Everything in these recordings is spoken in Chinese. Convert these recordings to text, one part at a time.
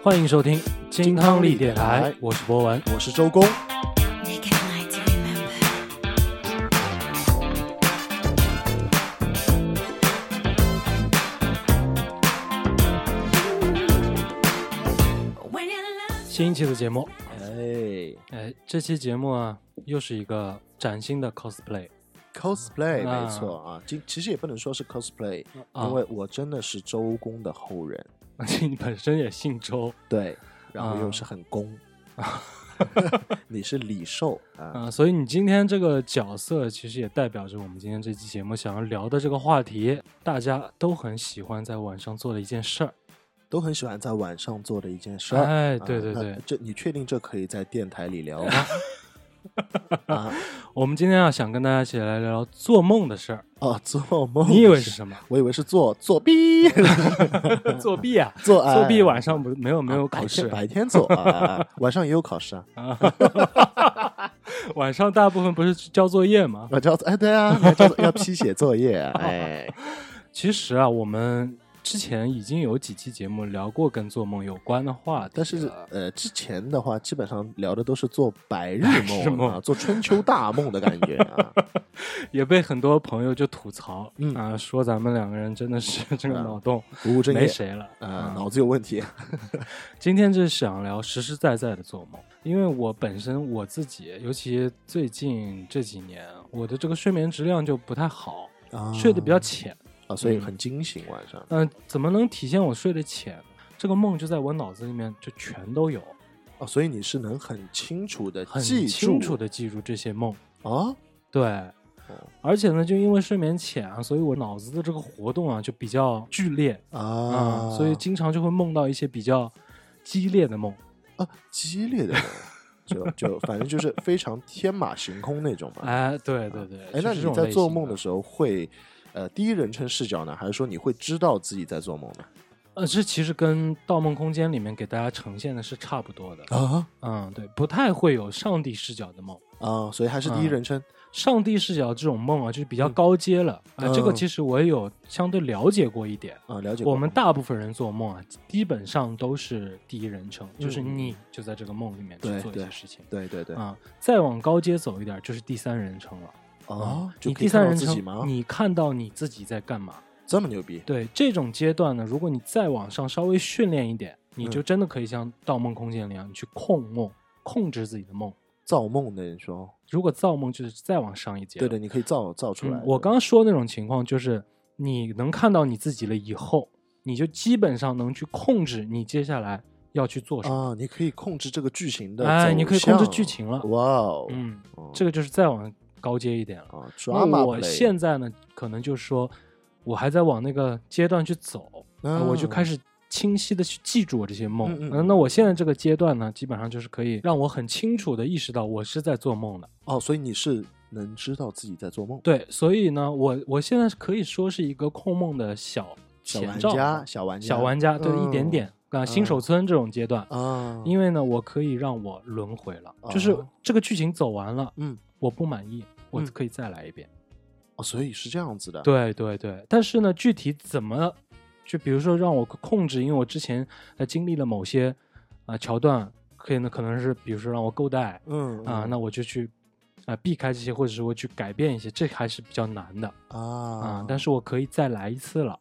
欢迎收听金汤力电台，我是博文。我是周公。新一期的节目，哎。哎，这期节目啊，又是一个崭新的 cosplay，cosplay 啊。没错啊，其其实也不能说是 cosplay，啊，因为我真的是周公的后人，而且你本身也姓周对，然后啊又是很公，你是李寿啊，啊，所以你今天这个角色其实也代表着我们今天这期节目想要聊的这个话题，大家都很喜欢在晚上做的一件事儿。都很喜欢在晚上做的一件事儿。哎，对对对，这你确定这可以在电台里聊吗？啊我们今天要想跟大家一起来聊聊做梦的事儿。哦，做梦？你以为是？什么？我以为是做作弊，作弊啊！做作弊哎晚上不没有没有考试，白天做啊，晚上也有考试啊。晚上大部分不是交作业吗？我叫哎，对啊，要批写作业啊，哎，其实啊，我们之前已经有几期节目聊过跟做梦有关的话题，但是呃，之前的话基本上聊的都是做白日日梦梦啊，做春秋大梦的感觉啊。也被很多朋友就吐槽，嗯啊，说咱们两个人真的是这个啊脑洞不务正业没谁了啊，嗯脑子有问题。今天就是想聊实实在在的做梦，因为我本身我自己，尤其最近这几年，我的这个睡眠质量就不太好，啊睡得比较浅。啊，所以嗯很惊醒晚上。嗯、怎么能体现我睡得浅？这个梦就在我脑子里面就全都有，哦，所以你是能很清楚的很记住清楚的记住这些梦。啊，对，而且呢，就因为睡眠浅啊，所以我脑子的这个活动啊就比较剧烈啊、啊，所以经常就会梦到一些比较激烈的梦。啊，激烈的人，就就反正就是非常天马行空那种嘛。哎，对对对，哎，那你在做梦的时候会呃第一人称视角呢，还是说你会知道自己在做梦呢？呃，这其实跟《盗梦空间》里面给大家呈现的是差不多的。啊嗯，对，不太会有上帝视角的梦。啊，所以还是第一嗯人称。上帝视角这种梦啊，就是比较嗯高阶了啊、这个嗯其实我也有相对了解过一点。啊，了解过。我们大部分人做梦啊，基本上都是第一人称，就是嗯你就在这个梦里面去做一些事情对对对啊。再往高阶走一点，就是第三人称了。啊，就你第三人称自己吗，？你看到你自己在干嘛？这么牛逼对这种阶段呢，如果你再往上稍微训练一点，你嗯就真的可以像《盗梦空间》里一样，你去控梦，控制自己的梦。造梦的人说，如果造梦就是再往上一阶了，对的，你可以造造出来嗯。我刚刚说那种情况，就是你能看到你自己了以后，你就基本上能去控制你接下来要去做什么。啊，你可以控制这个剧情的，哎，你可以控制剧。情了。哇哦，嗯，哦这个就是再往高阶一点了。啊那我现在呢，可能就是说，我还在往那个阶段去走，呃我就开始始清晰的去记住我这些梦。嗯嗯呃那我现在这个阶段呢，基本上就是可以让我很清楚的意识到我是在做梦的。哦，所以你是能知道自己在做梦，对，所以呢，我我现在可以说是一个控梦的小小玩家，小玩家，小玩家，对，一点点啊，新手村这种阶段，啊，因为呢，我可以让我轮回了，就是哦这个剧情走完了，嗯，我不满意，我嗯。可以再来一遍。哦，所以是这样子的，对对对，但是呢，具体怎么，就比如说让我控制，因为我之前呃经历了某些啊、桥段，可以呢可能是比如说让我够带嗯啊、嗯。那我就去啊、避开这些，或者是我去改变一些，这还是比较难的啊、啊，但是我可以再来一次了。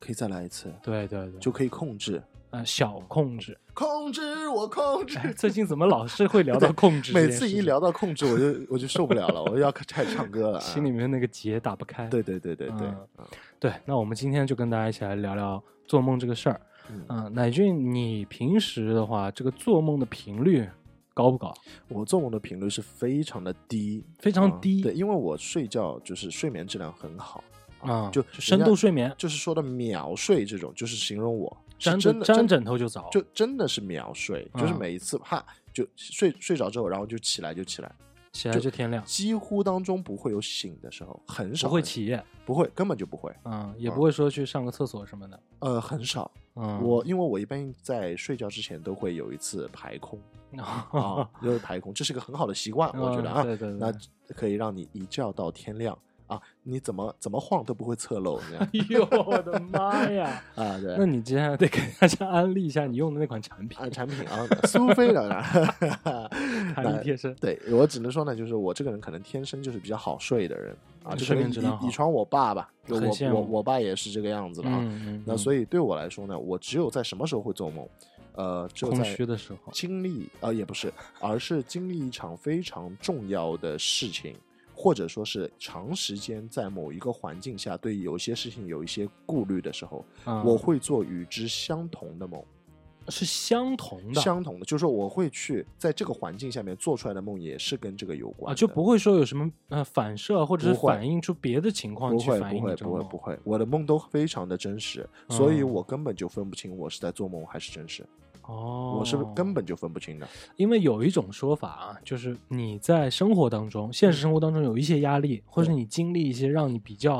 可以再来一次，对对对，就可以控制，呃小控制。控制我控制。哎最近怎么老是会聊到控制每？次一聊到控制，我就我就受不了了，我要开始唱歌了 啊。心里面那个结打不开。对对对对对，嗯嗯对，那我们今天就跟大家一起来聊聊做梦这个事儿。嗯嗯，乃俊，你平时的话，这个做梦的频率高不高？我做梦的频率是非常的低，啊非常低对，因为我睡觉就是睡眠质量很好啊，就深度睡眠，就是说的秒睡这种，就是形容我是沾沾真的真枕头就着，就真的是秒睡，就是嗯每一次啪就睡睡着之后，然后就起来就起来，起来就天亮，几乎当中不会有醒的时候，很少不会起夜，不会根本就不会，嗯，也不会说去上个厕所什么的，呃，很少。嗯，我因为我一般在睡觉之前都会有一次排空 啊，就是排空，这是个很好的习惯，我觉得啊，对对对，那可以让你一觉到天亮，啊，你怎么怎么晃都不会侧漏，哎呦我的妈呀！啊，对。那你接下来得给大家安利一下你用的那款产品，啊，产品啊，苏菲当然，弹力贴身。对我只能说呢，就是我这个人可能天生就是比较好睡的人啊，就睡可能眠质量好遗遗传我爸吧，就我我我爸也是这个样子的啊。嗯嗯，那所以对我来说呢，我只有在什么时候会做梦，呃，只有空在虚的时候，经历呃也不是，而是经历一场非常重要的事情，或者说是长时间在某一个环境下对有些事情有一些顾虑的时候，啊我会做与之相同的梦。是相同的。相同的，就是说我会去在这个环境下面做出来的梦，也是跟这个有关啊，就不会说有什么呃反射，或者是反映出别的情况不会去反映不会不会你这个梦不会，我的梦都非常的真实，所以嗯。我根本就分不清我是在做梦还是真实，哦，我是根本就分不清的。因为有一种说法啊，就是你在生活当中，现实生活当中有一些压力，或者你经历一些让你比较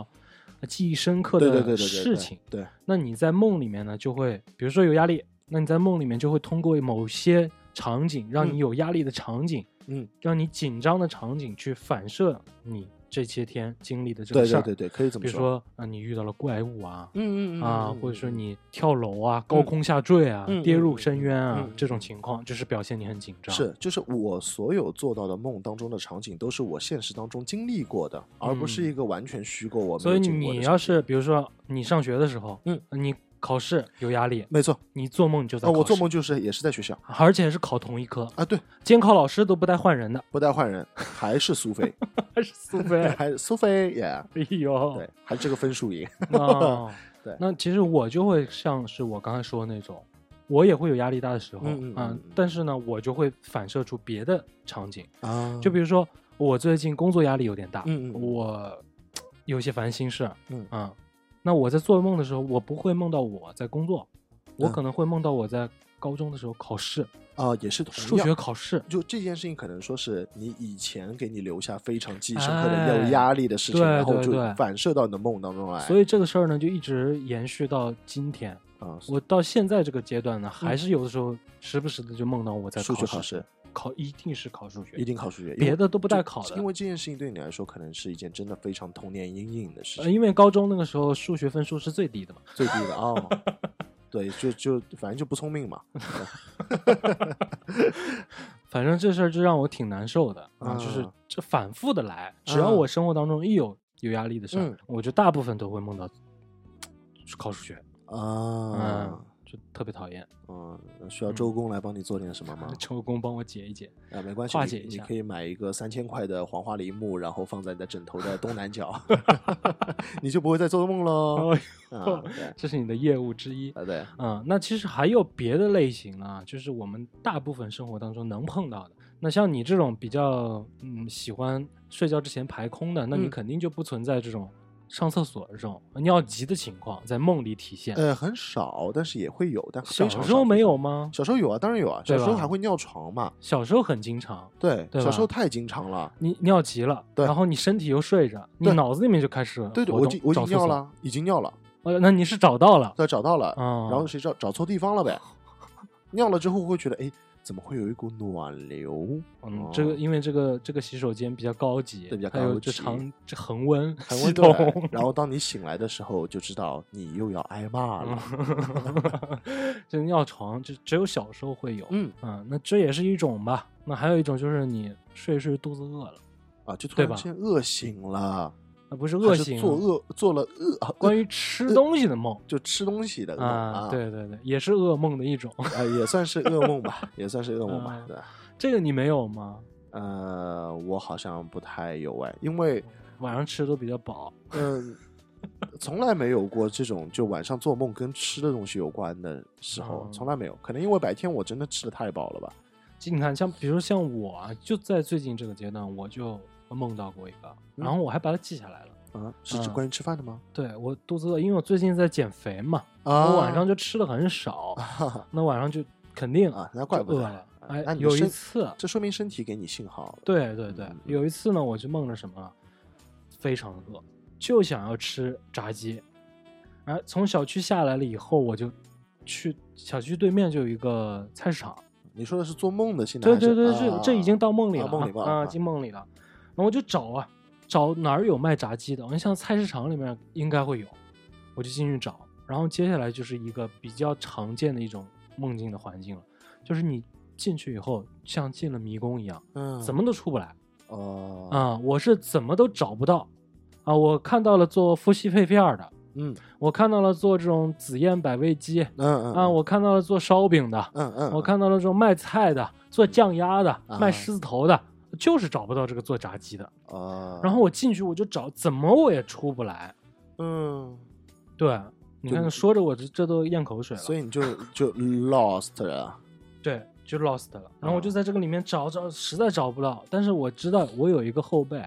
呃记忆深刻的事情，对。那你在梦里面呢，就会比如说有压力，那你在梦里面就会通过某些场景，让嗯。你有压力的场景，嗯，让你紧张的场景去反射你这些天经历的这个事儿。对对对对，可以这么说比如说。啊、你遇到了怪物啊，嗯嗯嗯啊，嗯或者说嗯。你跳楼啊、高空下坠啊、嗯跌入深渊啊、嗯这种情况，就是表现你很紧张。是，就是我所有做到的梦当中的场景，都是我现实当中经历过的，而不是嗯。一个完全虚构我没所以你要是比如说你上学的时候，嗯，你考试有压力，没错你做梦就在啊，考试、我做梦就是也是在学校而且是考同一科，啊，对，监考老师都不带换人的，不带换人，还是苏菲，还是苏菲。还是苏菲耶，哎呦，对，还是这个分数赢，哦，对那其实我就会像是我刚才说的那种，我也会有压力大的时候，嗯嗯嗯嗯但是呢，我就会反射出别的场景，啊就比如说我最近工作压力有点大，嗯嗯嗯我有些烦心事，嗯啊，那我在做梦的时候，我不会梦到我在工作，我嗯可能会梦到我在高中的时候考试，啊，也是同数样学考试，就这件事情，可能说是你以前给你留下非常记忆深刻的、哎有压力的事情，对然后就反射到你的梦当中来。所以这个事儿呢，就一直延续到今天。啊，我到现在这个阶段呢，还是有的时候时不时的就梦到我在数学考考试考一定是考数学，一定考数学，别的都不带考的因为这件事情对你来说，可能是一件真的非常童年阴影的事呃，情，因为高中那个时候数学分数是最低的嘛。最低的哦。对，就就反正就不聪明嘛。反正这事儿就让我挺难受的啊，就是啊这反复的来，只要我生活当中一有有压力的事儿，嗯我就大部分都会梦到考数学，啊嗯，，就特别讨厌。嗯，需要周公来帮你做点什么吗？周公帮我解一解，啊，没关系，你化解一下你可以买一个三千块的黄花梨木，然后放在你的枕头的东南角，你就不会再做梦喽。哦啊，对，这是你的业务之一。啊对，嗯，那其实还有别的类型啊，就是我们大部分生活当中能碰到的。那像你这种比较嗯喜欢睡觉之前排空的，那你嗯肯定就不存在这种上厕所这种尿急的情况在梦里体现。呃，很少，但是也会有，但小时候没有吗？小时候有啊，当然有啊，小时候还会尿床嘛，小时候很经常，对，对小时候太经常了。你尿急了，对然后你身体又睡着，你对脑子里面就开始对对，我我已找厕所。经尿了，已经尿了，呃，那你是找到了，对，找到了，嗯，然后谁知道找错地方了呗？尿了之后会觉得，哎，怎么会有一股暖流？嗯，这个哦因为这个这个洗手间比较高级，对比较还有高级这长这恒温恒温统。，然后当你醒来的时候，就知道你又要挨骂了。这尿床就只有小时候会有，嗯啊，那这也是一种吧。那还有一种就是你睡着睡肚子饿了，啊，就突然间饿醒了，啊，不是恶行，做恶做了恶，啊关于吃东西的梦就吃东西的梦啊，对对对，也是噩梦的一种。啊，也算是噩梦吧，也算是噩梦吧嗯，对。这个你没有吗？呃，我好像不太有哎，因为晚上吃的都比较饱，嗯、从来没有过这种就晚上做梦跟吃的东西有关的时候，嗯从来没有。可能因为白天我真的吃的太饱了吧。就你看，像比如像我啊，就在最近这个阶段，我就梦到过一个，嗯然后我还把它记下来了。啊，是指嗯关于吃饭的吗？对我肚子饿，因为我最近在减肥嘛，啊，我晚上就吃的很少，啊 那晚上就肯定啊，那怪不得了。哎，有一次，这说明身体给你信号。对对对嗯，有一次呢，我就梦着什么了，非常饿，就想要吃炸鸡。哎从小区下来了以后，我就去小区对面就有一个菜市场，你说的是做梦的现在对？对对，这啊这已经到梦里了啊进梦里了。然后我就找啊，找哪儿有卖炸鸡的，我像菜市场里面应该会有，我就进去找。然后接下来就是一个比较常见的一种梦境的环境了，就是你进去以后像进了迷宫一样，嗯，怎么都出不来哦啊、我是怎么都找不到啊！我看到了做夫妻肺片的，嗯我看到了做这种紫燕百味鸡嗯嗯啊，我看到了做烧饼的，嗯嗯，我看到了这种卖菜的、做酱鸭的、啊卖狮子头的，就是找不到这个做炸鸡的。啊，然后我进去我就找，怎么我也出不来。嗯，对，你就看说着我这这都咽口水了。所以你就就 lost 了，对，就 lost 了。然后我就啊在这个里面找找，实在找不到。但是我知道我有一个后背，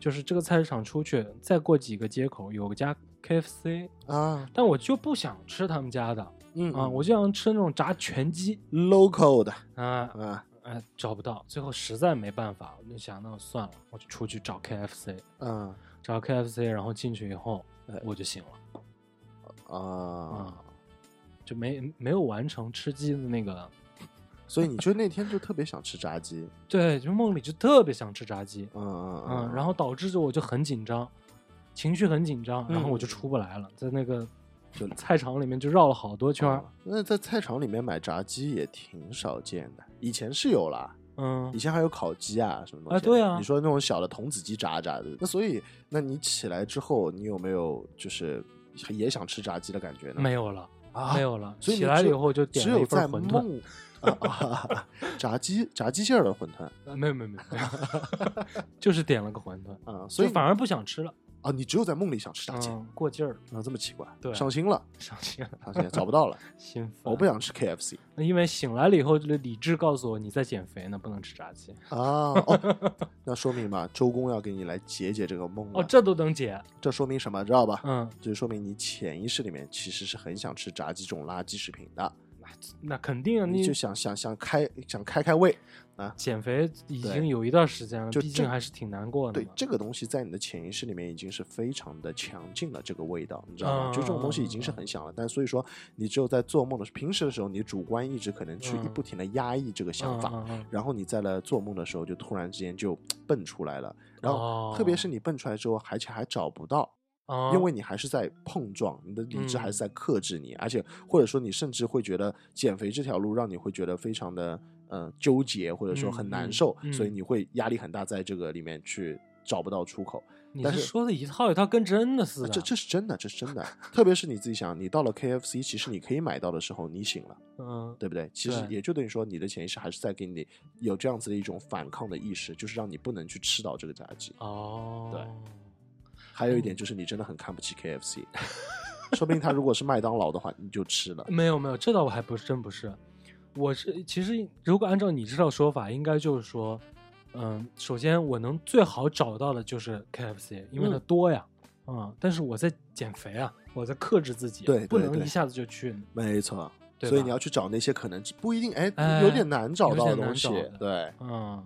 就是这个菜市场出去，再过几个街口有个家 KFC，啊，但我就不想吃他们家的嗯啊，我就想吃那种炸全鸡 local 的啊。啊哎，找不到，最后实在没办法，我就想那算了，我就出去找 KFC，嗯找 KFC，然后进去以后哎，我就醒了。啊。啊，，就没没有完成吃鸡的那个，所以你就那天就特别想吃炸鸡，对，就梦里就特别想吃炸鸡，嗯嗯。嗯，然后导致着我就很紧张，情绪很紧张，然后我就嗯。出不来了，在那个就菜场里面就绕了好多圈那在菜场里面买炸鸡也挺少见的，以前是有啦，嗯以前还有烤鸡啊什么东西。啊对啊你说那种小的童子鸡炸炸的，那所以那你起来之后，你有没有就是也想吃炸鸡的感觉呢？没有了，啊，没有了，所以起来了以后就点了一只有在份馄饨，炸鸡炸鸡馅儿的馄饨啊没有没有没有，没有 就是点了个馄饨，啊，所以反而不想吃了，啊，你只有在梦里想吃炸鸡嗯，过劲儿了，啊，这么奇怪，对上心了，伤心了，上心了找不到了，心烦。我不想吃 KFC 那因为醒来了以后，这个理智告诉我你在减肥呢，不能吃炸鸡。啊，哦，那说明嘛，周公要给你来解解这个梦了哦，这都能解？这说明什么，知道吧？嗯，就说明你潜意识里面其实是很想吃炸鸡这种垃圾食品的，那肯定啊，你你就想想想开想开开胃啊。减肥已经有一段时间了，就毕竟这还是挺难过的。对这个东西在你的潜意识里面已经是非常的强劲了，这个味道你知道吗？就这种东西已经是很响了，但所以说你只有在做梦的时候，平时的时候你主观意志可能去嗯不停的压抑这个想法，然后你在了做梦的时候就突然之间就蹦出来了，然后哦特别是你蹦出来之后，而且还找不到，嗯因为你还是在碰撞，你的理智还是嗯在克制你，而且或者说你甚至会觉得减肥这条路让你会觉得非常的呃纠结，或者说很嗯嗯难受，嗯所以你会压力很大，在这个里面去找不到出口。你但是是说的一套一套，跟真的似的。啊这这是真的，这是真的。特别是你自己想，你到了 KFC，其实你可以买到的时候，你醒了，嗯，对不对？其实也就等于说，你的潜意识还是在给你有这样子的一种反抗的意识，就是让你不能去吃到这个炸鸡。哦，对还有一点就是，你真的很看不起 KFC，说不定他如果是麦当劳的话，你就吃了。没有没有，这倒我还不是真不是，我是其实如果按照你这套说法，应该就是说，嗯，首先我能最好找到的就是 KFC，因为它嗯多呀，嗯，但是我在减肥啊，我在克制自己，对不能一下子就去，没错，对所以你要去找那些可能不一定哎哎有点难找有到的东西。对，嗯，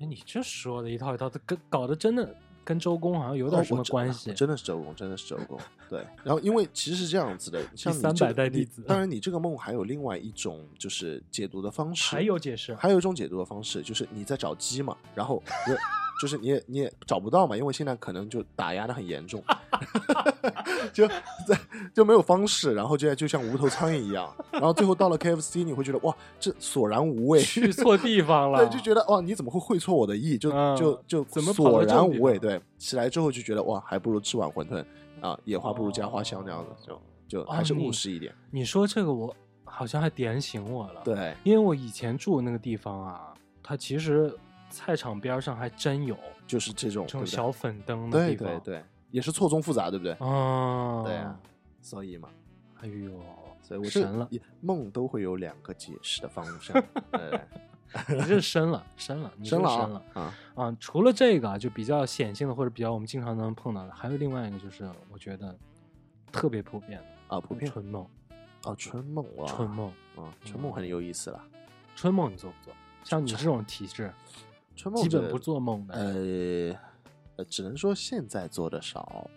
哎，你这说的一套一套的，跟搞得真的跟周公好像有点什么关系，真的是周公，真的是周公。对，然后因为其实是这样子的，像你300这个你代弟子当然你这个梦还有另外一种就是解读的方式，还有解释，还有一种解读的方式，就是你在找鸡嘛，然后 就就是你也你也找不到嘛，因为现在可能就打压的很严重，就在就没有方式，然后就就像无头苍蝇一样，然后最后到了 KFC，你会觉得哇，这索然无味，去错地方了，对，就觉得哇，你怎么会会错我的意？就、嗯就就怎么索然无味？对，起来之后就觉得哇，还不如吃碗馄饨啊，野花不如加花香这样子，就就还是务实一点。你说这个我好像还点醒我了，，对，因为我以前住的那个地方啊，它其实菜场边上还真有就是这种这种小粉灯的对地方，对对，也是错综复杂，对不对？啊，对啊，所以嘛，哎呦，所以我这神了，梦都会有两个解释的方向。对，你这深了，深了，你了深了啊啊，啊！除了这个啊就比较显性的，或者比较我们经常能碰到的，还有另外一个就是我觉得特别普遍的啊，普遍春梦，啊，春梦哇，春梦，啊，春梦很有意思了。春梦你做不做？像你这种体质，春梦基本不做梦的。呃呃，只能说现在做的少。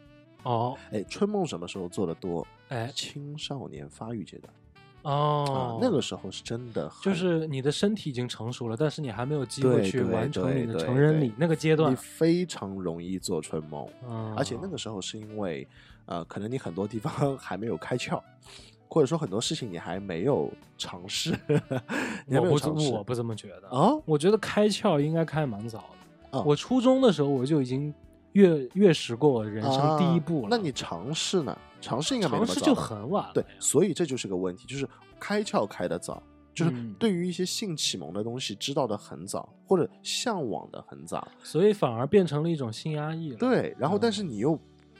哦，哎，春梦什么时候做的多？哎，青少年发育阶段。哦啊，，那个时候是真的很，就是你的身体已经成熟了，但是你还没有机会去完成你的成人礼那个阶段你。非常容易做春梦，嗯，而且那个时候是因为呃，可能你很多地方 还没有开窍，或者说很多事情你还没有尝试，你还我不没有尝试我不这么觉得。啊我觉得开窍应该开蛮早的。哦我初中的时候我就已经阅阅识过人生第一步了。啊那你尝试呢？尝试应该尝试就很晚了。对，所以这就是个问题，就是开窍开的早，就是嗯对于一些性启蒙的东西知道的很早，或者向往的很早，所以反而变成了一种性压抑了。对，然后但是你又。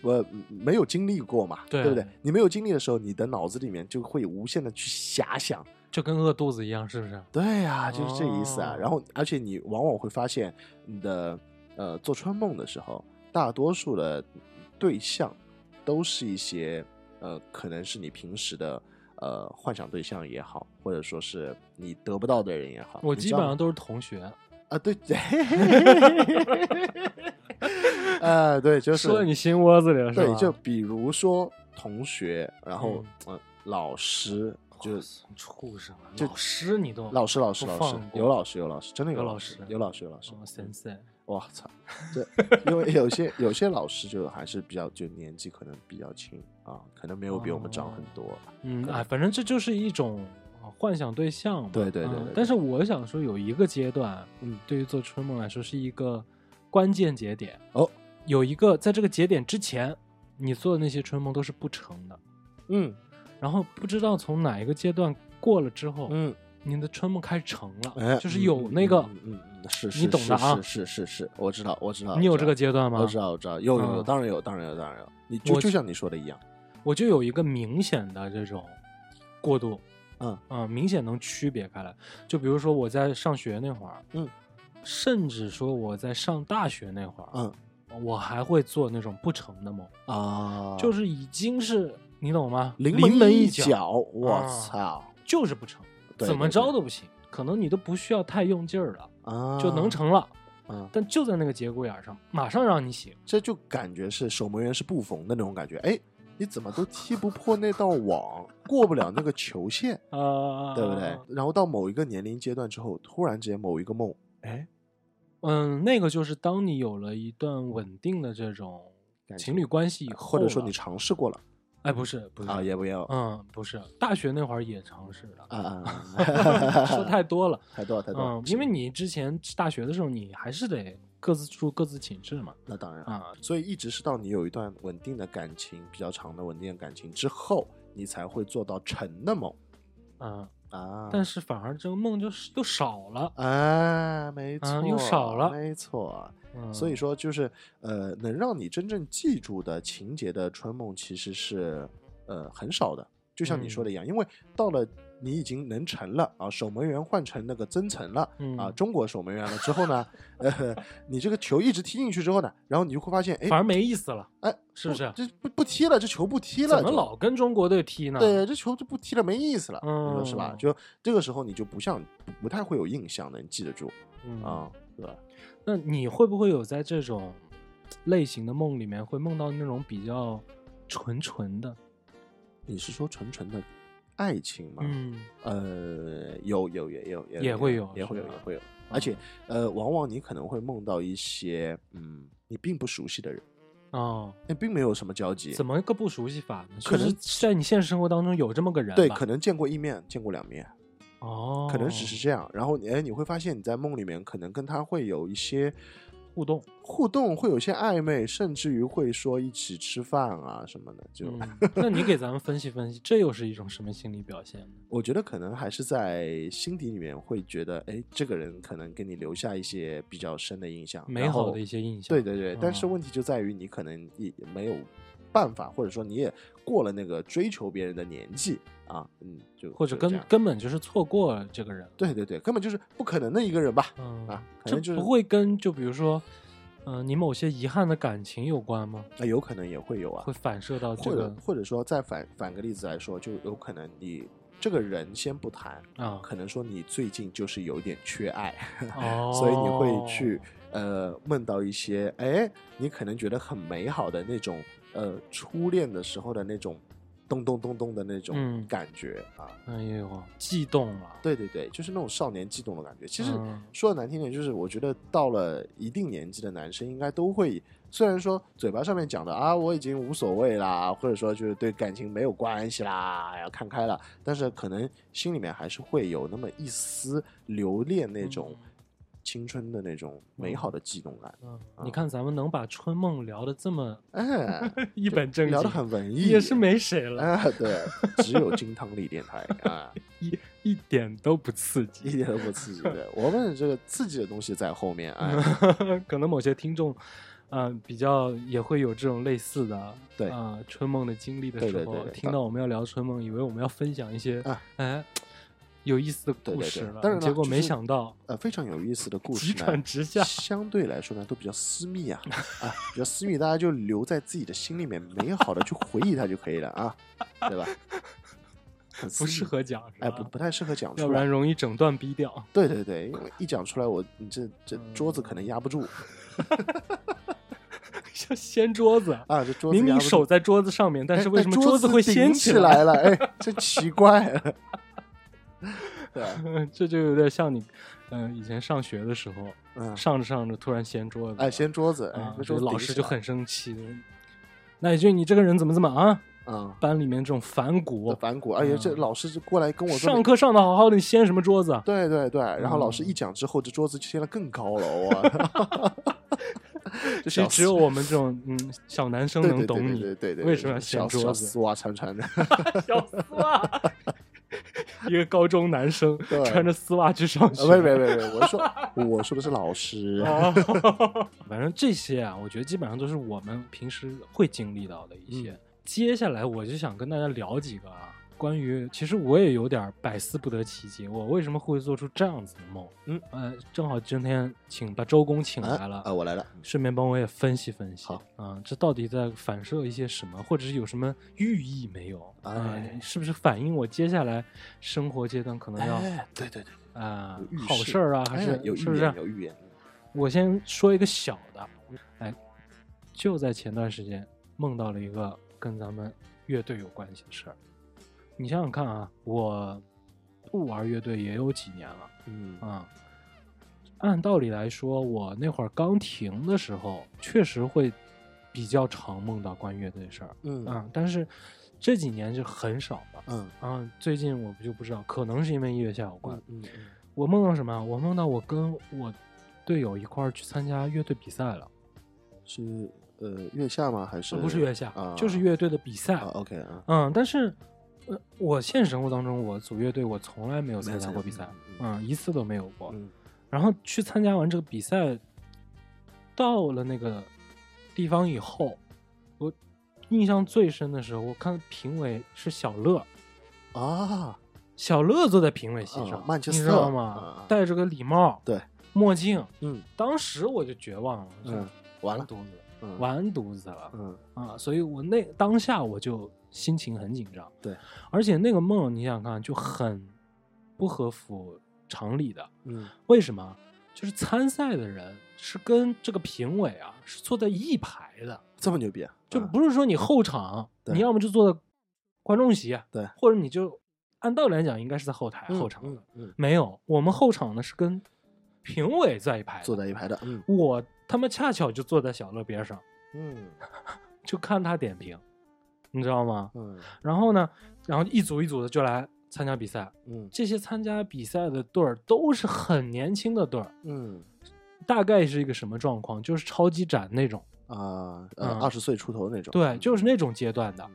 呃，没有经历过嘛，对不对？你没有经历的时候，你的脑子里面就会无限的去遐想，就跟饿肚子一样，是不是？对呀、就是这意思啊。哦然后，而且你往往会发现，你的呃做春梦的时候，大多数的对象都是一些呃，可能是你平时的呃幻想对象也好，或者说是你得不到的人也好。我基本上都是同学，啊，对，呃，对，就是说到你心窝子里了，是吧？对，就比如说同学，然后呃老师，就畜生啊，就老师你都老师，老师，老师有老师，有老师，真的有老师有老师，有老师。哦，sensei，我操，对因为有些有些老师就还是比较就年纪可能比较轻啊，可能没有比我们长很多。嗯，哎，反正这就是一种啊幻想对象嘛。对对对对对嗯但是我想说，有一个阶段，嗯，对于做春梦来说是一个关键节点哦。有一个在这个节点之前，你做的那些春梦都是不成的。嗯然后不知道从哪一个阶段过了之后，嗯，你的春梦开始成了，哎，就是有那个，嗯嗯嗯，是是你懂的啊是是是是，我知道我知道。你有这个阶段吗？我知道我知道，有有有，嗯当然有当然有当然有，你就我就像你说的一样，我就有一个明显的这种过渡，嗯嗯，明显能区别开来。就比如说我在上学那会儿，嗯，甚至说我在上大学那会儿，嗯我还会做那种不成的梦，啊，就是已经是你懂吗？临门门一脚，脚，我啊操就是不成，对怎么着都不行。可能你都不需要太用劲儿了，啊，就能成了。嗯，但就在那个节骨眼上，马上让你醒。这就感觉是守门员是不缝的那种感觉，哎，你怎么都踢不破那道网，过不了那个球线，啊，对不对？然后到某一个年龄阶段之后，突然之间某一个梦，哎，嗯，那个就是当你有了一段稳定的这种感情侣关系以后，或者说你尝试过了。哎，不是不是啊，也不要。啊嗯，不是，大学那会儿也尝试了，啊啊，说太多了，太多了太多了嗯，，因为你之前大学的时候，你还是得各自住各自寝室嘛，那当然啊，所以一直是到你有一段稳定的感情，比较长的稳定的感情之后，你才会做到成的梦嗯，啊。但是反而这个梦就是又少了，啊，没错，嗯又少了没错。嗯，所以说，就是呃，能让你真正记住的情节的春梦，其实是呃很少的。就像你说的一样，因为到了你已经能成了啊，守门员换成那个曾诚了。嗯啊，中国守门员了之后呢，呃，你这个球一直踢进去之后呢，然后你就会发现，哎反而没意思了，哎，是不是这不不踢了，这球不踢了，怎么老跟中国队踢呢？对，这球就不踢了，没意思了，你说是吧？嗯就这个时候你就不像不不太会有印象的，你记得住嗯啊，对吧？那你会不会有在这种类型的梦里面会梦到那种比较纯纯的？你是说纯纯的爱情嘛？嗯，呃，有有也有也也会有也会有也会有，而且呃，往往你可能会梦到一些嗯你并不熟悉的人，哦，那并没有什么交集，怎么个不熟悉法呢？可能在你现实生活当中有这么个人，对，可能见过一面，见过两面，哦，可能只是这样。然后你哎，你会发现你在梦里面可能跟他会有一些互动，互动，会有些暧昧，甚至于会说一起吃饭啊什么的。就、嗯，那你给咱们分析分析，这又是一种什么心理表现呢？我觉得可能还是在心底里面会觉得，哎，这个人可能给你留下一些比较深的印象，美好的一些印象，对对对，但是嗯问题就在于你可能也没有办法，或者说你也过了那个追求别人的年纪啊，嗯，就或者根根本就是错过这个人，对对对，根本就是不可能的一个人吧？嗯啊可这能就是不会跟就比如说，嗯、你某些遗憾的感情有关吗？那有可能也会有啊会，反射到这或者个或者说再反反个例子来说，就有可能你这个人先不谈，啊，可能说你最近就是有点缺爱，哦，所以你会去呃梦到一些哎，你可能觉得很美好的那种呃初恋的时候的那种咚咚咚咚的那种嗯感觉、啊。哎呦，悸动了。对对对，就是那种少年悸动的感觉。其实嗯说的难听点，就是我觉得到了一定年纪的男生，应该都会，虽然说嘴巴上面讲的啊，我已经无所谓啦，或者说就是对感情没有关系啦，要看开了，但是可能心里面还是会有那么一丝留恋那种青春的那种美好的悸动感。嗯，你看咱们能把春梦聊得这么哎，一本正经，聊得很文艺，也是没谁了，啊，对，只有金汤力电台 啊，一一点都不刺激一。点都不刺激对。我们这个刺激的东西在后面啊。可能某些听众，嗯、比较也会有这种类似的，对啊、春梦的经历的时候，对对对对听到我们要聊春梦，以为我们要分享一些，啊哎，有意思的故事了，对当然了结果没就是想到呃，非常有意思的故事呢，转直下。相对来说呢，都比较私密啊，啊，比较私密，大家就留在自己的心里面，美好的去回忆它就可以了啊，对吧？不适，合讲，哎，不不太适合讲要不然。容易整段逼掉。对对对，因为一讲出来，我你这这嗯桌子可能压不住 像掀桌子，啊，这桌子明明压不住手在桌子上面，但哎是为什么哎桌子会掀起来？了？哎，真奇怪了。对啊，这就有点像你，嗯、以前上学的时候，嗯，上着上着突然掀桌子，哎，掀桌子，哎啊，，那这桌子顶起来老师就很生气。那也就你这个人怎么怎么啊？嗯，班里面这种反骨，反骨，哎呀，这嗯老师就过来跟我说上课上的好好的，你掀什么桌子啊？对对对，然后老师嗯一讲之后，这桌子就掀得更高了，哇！其就小实只有我们这种嗯小男生能懂你，对对对，为什么要掀桌子小丝袜穿穿的？小丝袜，一个高中男生 穿着丝袜去上学，啊，没没没没，我说我说的是老师，哦，反正这些啊，我觉得基本上都是我们平时会经历到的一些。嗯。接下来我就想跟大家聊几个啊，关于其实我也有点百思不得其解，我为什么会做出这样子的梦？嗯，呃，正好今天请把周公请来了，啊，我来了，顺便帮我也分析分析。好啊、这到底在反射一些什么，或者是有什么寓意没有？啊、哎是不是反映我接下来生活阶段可能要哎，对对对，啊、好事儿啊，还哎是有是不是？有预言，我先说一个小的，哎，就在前段时间梦到了一个跟咱们乐队有关系的事儿。你想想看啊，我不玩乐队也有几年了嗯啊。按道理来说，我那会儿刚停的时候，确实会比较常梦到关于乐队的事儿嗯啊，但是这几年就很少了嗯啊。最近我不就不知道，可能是因为音乐下有关嗯，嗯嗯我梦到什么？我梦到我跟我队友一块儿去参加乐队比赛了，是呃月下吗？还是不是月下，啊就是乐队的比赛。啊？OK 啊，嗯，但是，呃，我现实生活当中，我组乐队，我从来没有参加加过比赛，嗯嗯，一次都没有过。嗯然后去参加完这个比赛，到了那个地方以后，我印象最深的时候，我看评委是小乐，啊，小乐坐在评委席上，你知道吗啊？戴着个礼帽，对，墨镜，嗯当时我就绝望了，我说嗯，完了，犊子，嗯完犊子了嗯啊！所以我那当下我就心情很紧张，对，而且那个梦你想想看就很不合乎常理的，嗯。为什么？就是参赛的人是跟这个评委啊是坐在一排的，这么牛逼啊？就啊。不是说你后场，对。你要么就坐在观众席，对。或者你就按道理来讲应该是在后台、嗯后场的，嗯嗯，没有，我们后场呢是跟评委在一排，坐在一排的，嗯。我他妈恰巧就坐在小乐边上，嗯。就看他点评，你知道吗？嗯然后呢，然后一组一组的就来参加比赛。嗯这些参加比赛的队儿都是很年轻的队儿，嗯大概是一个什么状况？就是超级展那种，啊呃嗯二十岁出头那种，对，就是那种阶段的嗯。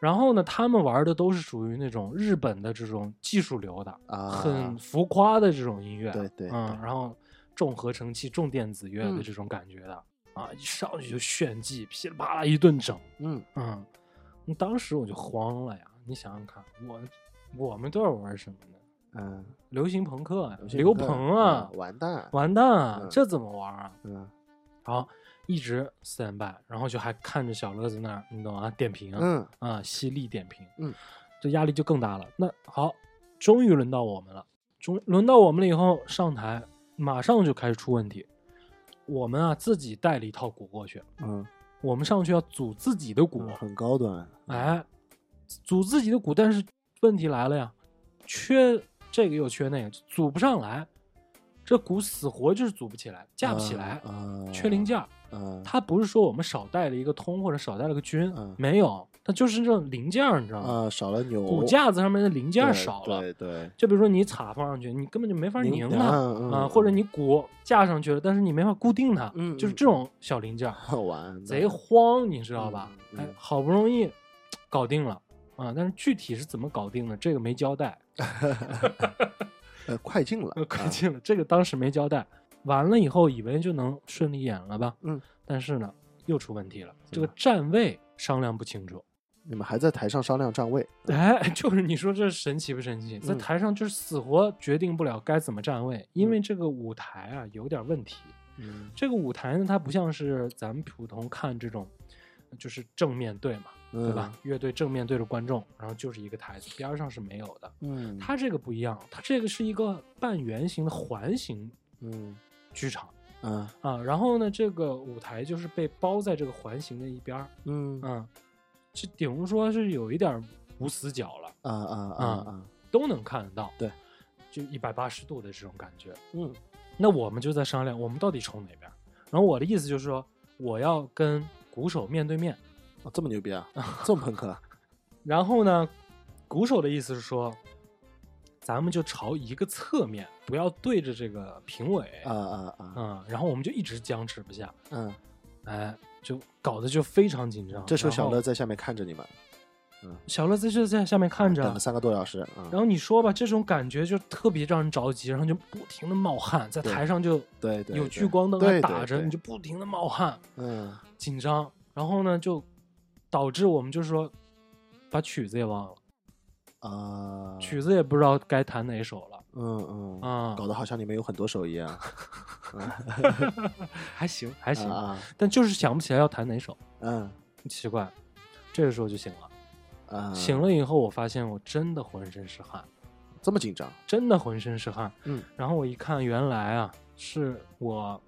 然后呢，他们玩的都是属于那种日本的这种技术流的，啊，很浮夸的这种音乐，对对嗯，然后重合成器、重电子乐的嗯这种感觉的、啊，一上去就炫技，噼里啪啦一顿整，嗯嗯，那当时我就慌了呀！你想想看，我我们都要玩什么呢？嗯，流行朋克呀，刘鹏啊，完蛋，完蛋啊，嗯这怎么玩啊？嗯好，一直 stand by，然后就还看着小乐子那儿，你懂啊？点评，嗯啊，犀利点评，嗯，这压力就更大了。那好，终于轮到我们了，终轮到我们了以后上台，马上就开始出问题。我们啊自己带了一套鼓过去，嗯，我们上去要组自己的鼓，很高端，哎，组自己的鼓，但是问题来了呀，缺这个又缺那个，组不上来，这鼓死活就是组不起来，架不起来，啊，缺零件儿。嗯，它不是说我们少带了一个通或者少带了个军，嗯没有，它就是这种零件儿，你知道吗？啊，少了扭骨架子上面的零件儿少了，对对，就比如说你镲放上去，你根本就没法拧拧它啊、或者你鼓架上去了，但是你没法固定它，嗯嗯就是这种小零件，好玩，贼慌，你知道吧？哎，好不容易搞定了啊，但是具体是怎么搞定的，这个没交代 呃，快进了，呃，快啊进了，这个当时没交代。完了以后，以为就能顺利演了吧？嗯，但是呢，又出问题了，这个站位商量不清楚。你们还在台上商量站位，哎，就是你说这神奇不神奇？在嗯台上就是死活决定不了该怎么站位，因为这个舞台啊有点问题。嗯这个舞台呢，它不像是咱们普通看这种，就是正面对嘛，对吧？？乐队正面对着观众，然后就是一个台子，边上是没有的。嗯，它这个不一样，它这个是一个半圆形的环形嗯剧场嗯啊。然后呢，这个舞台就是被包在这个环形的一边儿，嗯啊嗯，就顶如说是有一点无死角了，啊啊啊啊，都能看得到。对，就一百八十度的这种感觉。嗯那我们就在商量，我们到底冲哪边？然后我的意思就是说，我要跟鼓手面对面。哦这么牛逼啊，这么朋克，然后呢，鼓手的意思是说，咱们就朝一个侧面，不要对着这个评委啊啊啊，嗯，然后我们就一直僵持不下，嗯，哎，就搞得就非常紧张。这时候小乐在下面看着你们，嗯小乐在这在下面看着等了，三个多小时，嗯然后你说吧，这种感觉就特别让人着急，然后就不停的冒汗，在台上就对对，有聚光灯对对还打着，对你就不停的冒汗，嗯紧张，然后呢就导致我们就是说把曲子也忘了，啊，曲子也不知道该弹哪首了嗯嗯啊，搞得好像你们有很多手一样，还行还行，啊但就是想不起来要弹哪首，嗯。奇怪，这个时候就醒了，啊，醒了以后我发现我真的浑身是汗，这么紧张，真的浑身是汗，嗯，然后我一看，原来啊是我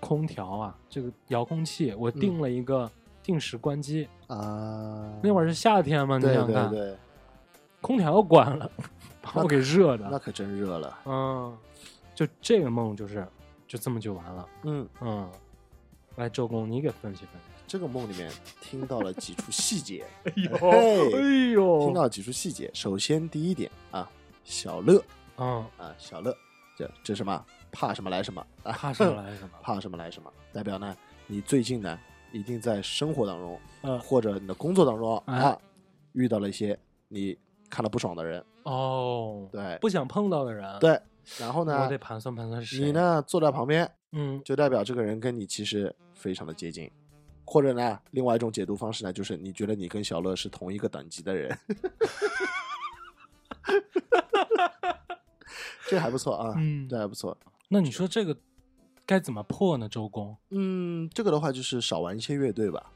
空调啊这个遥控器我嗯定了一个定时关机，啊，那会儿是夏天嘛，你想看，对对，空调关了，把我给热的，那可真热了，嗯，就这个梦就是就这么就完了，嗯，嗯，来周公你给分析分析，这个梦里面听到了几处细节，哎呦哎呦听，到了几处细节。首先第一点啊，小乐嗯，啊，小乐，这这什么？怕什么来什么啊？怕什么来什么，怕什么来什么，代表呢，你最近呢，一定在生活当中，嗯或者你的工作当中哎啊，遇到了一些你看了不爽的人，哦，对不想碰到的人，，对，然后呢我呢得，盘算盘算是谁，你？呢坐在旁边，嗯，就代表这个人跟你其实非常的接近，或者呢，另外一种解读方式呢，就是你觉得你跟小乐是同一个等级的人，这还不错啊，嗯这还不错。那你说这个该怎么破呢？周公，嗯，这个的话就是少玩一些乐队吧。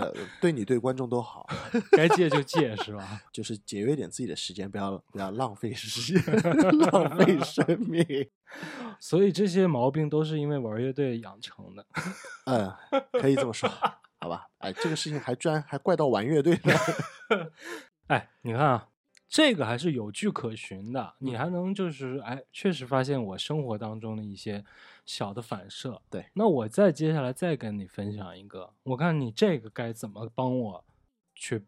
对，对你对观众都好，该戒就戒是吧？就是节约点自己的时间，不要不要浪费时间，浪费生命。所以这些毛病都是因为玩乐队养成的。嗯，可以这么说，好吧？哎，这个事情还居然还怪到玩乐队呢。哎，你看啊，这个还是有据可循的，你嗯还能就是哎，确实发现我生活当中的一些小的反射。对，那我再接下来再跟你分享一个，我看你这个该怎么帮我去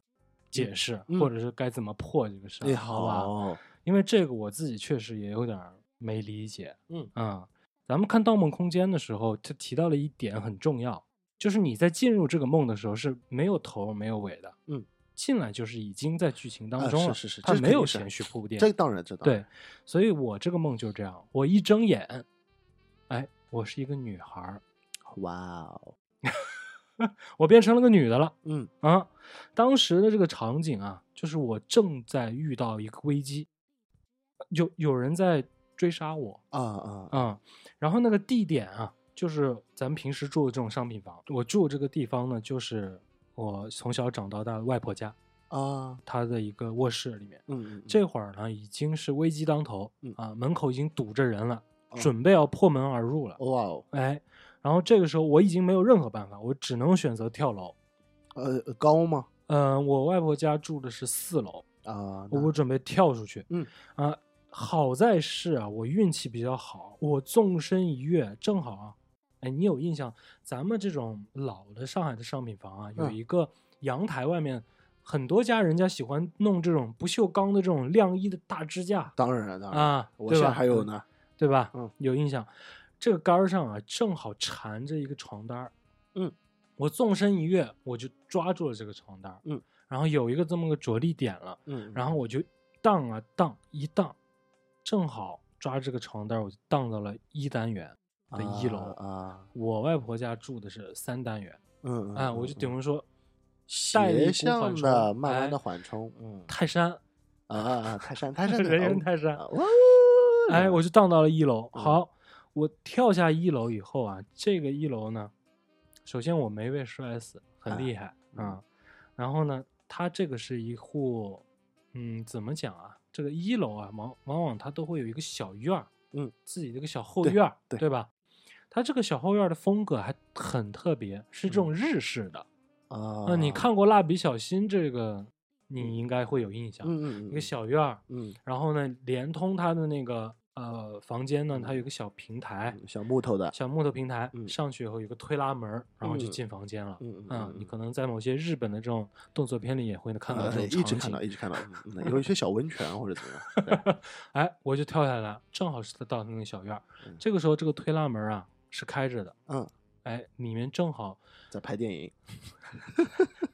解释，嗯或者是该怎么破这个事儿，哎，好吧？好，因为这个我自己确实也有点儿没理解。嗯啊、咱们看《盗梦空间》的时候，他提到了一点很重要，就是你在进入这个梦的时候是没有头没有尾的。嗯，进来就是已经在剧情当啊中了，是是是它没有这肯定是前续铺垫。这当然知道对，所以我这个梦就是这样，我一睁眼，哎，我是一个女孩儿，哇哦，我变成了个女的了。嗯啊，当时的这个场景啊，就是我正在遇到一个危机，有有人在追杀我啊啊啊、然后那个地点啊，就是咱们平时住的这种商品房。我住这个地方呢，就是我从小长到大的外婆家，啊，她的一个卧室里面。嗯嗯，这会儿呢，已经是危机当头嗯啊，门口已经堵着人了，哦准备要破门而入了。哇哦，哎，然后这个时候我已经没有任何办法，我只能选择跳楼。呃，高吗？呃嗯、我外婆家住的是四楼，啊，我准备跳出去。嗯啊、好在是啊，我运气比较好，我纵身一跃，正好啊，哎，你有印象？咱们这种老的上海的商品房啊，有嗯一个阳台外面，很多家人家喜欢弄这种不锈钢的这种晾衣的大支架当然当然，啊，我现在？还有呢。对吧？嗯，有印象。这个杆儿上啊，正好缠着一个床单儿。嗯，我纵身一跃，我就抓住了这个床单儿。嗯，然后有一个这么个着力点了，嗯，然后我就荡啊荡，一荡，正好抓这个床单儿，我就荡到了一单元的一楼。啊，我外婆家住的是三单元，嗯，哎，我就等于于说斜向的、慢慢的缓冲，嗯，泰山，啊啊啊，泰山泰山人人哦泰山，啊哇哎，我就荡到了一楼。嗯好，我跳下一楼以后啊，这个一楼呢，首先我没被摔死，很厉害嗯啊。然后呢，它这个是一户，嗯，怎么讲啊？这个一楼啊，往往往它都会有一个小院儿，嗯，自己的一个小后院儿，对对吧？它这个小后院儿的风格还很特别，是这种日式的。啊，那你，看过《蜡笔小新》这个，你应该会有印象。嗯嗯，一个，小院儿，嗯，然后呢，连通它的那个呃房间呢，它有一个小平台，小木头的，小木头平台，嗯上去以后有个推拉门儿，然后就嗯进房间了。嗯嗯，你可能在某些日本的这种动作片里也会看到呃这种场景。一直看到，一直看到，有一些小温泉或者怎么样，对 哎，我就跳下来，正好是到那个小院儿嗯。这个时候，这个推拉门啊是开着的，嗯，哎，里面正好在拍电影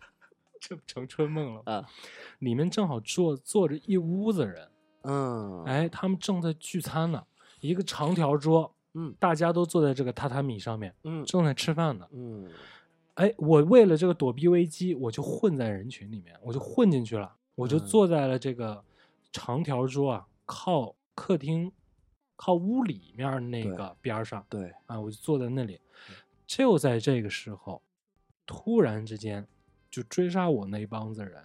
这不成春梦了，啊，里面正好坐坐着一屋子人，嗯，，哎，他们正在聚餐呢，一个长条桌，嗯。大家都坐在这个榻榻米上面，嗯。正在吃饭呢。嗯。哎，我为了这个躲避危机，我就混在人群里面，我就混进去了，我就嗯。坐在了这个长条桌啊，靠客厅、靠屋里面那个边儿上对，啊，我就坐在那里。就在这个时候，突然之间就追杀我那一帮子人，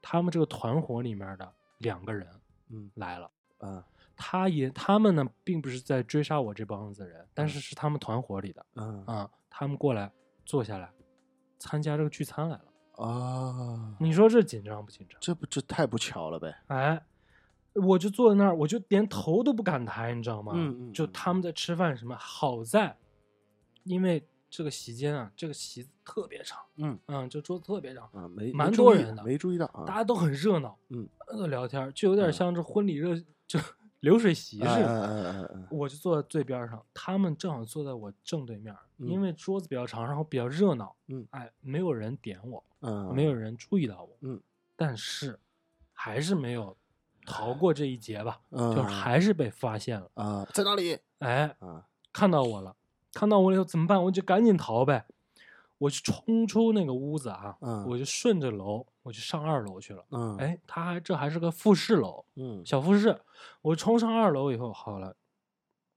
他们这个团伙里面的两个人嗯来了。嗯他也他们呢，并不是在追杀我这帮子人，但是是他们团伙里的嗯啊，他们过来坐下来参加这个聚餐来了。啊，你说这紧张不紧张？这不这太不巧了呗，哎，我就坐在那儿，我就连头都不敢抬，你知道吗？嗯嗯嗯就他们在吃饭什么，好在，因为这个席间啊，这个席子特别长，嗯。嗯，这桌子特别长，啊，没蛮多人的没注意到啊，大家都很热闹，嗯，呃聊天就有点嗯。像这婚礼热就 流水席似嗯的。嗯嗯嗯我就坐在最边上，他们正好坐在我正对面，因嗯为桌子比较长，然后比较热闹，嗯。哎，没有人点我，嗯，没有人注意到我，嗯，但是还是没有逃过这一劫吧，嗯，就是还是被发现了，啊，在哪里？哎，啊？看到我了，看到我了以后怎么办？我就赶紧逃呗，我就冲出那个屋子啊，嗯我就顺着楼，我就上二楼去了。嗯，，哎，他还这还是个复式楼，嗯，小复式。我冲上二楼以后，好了，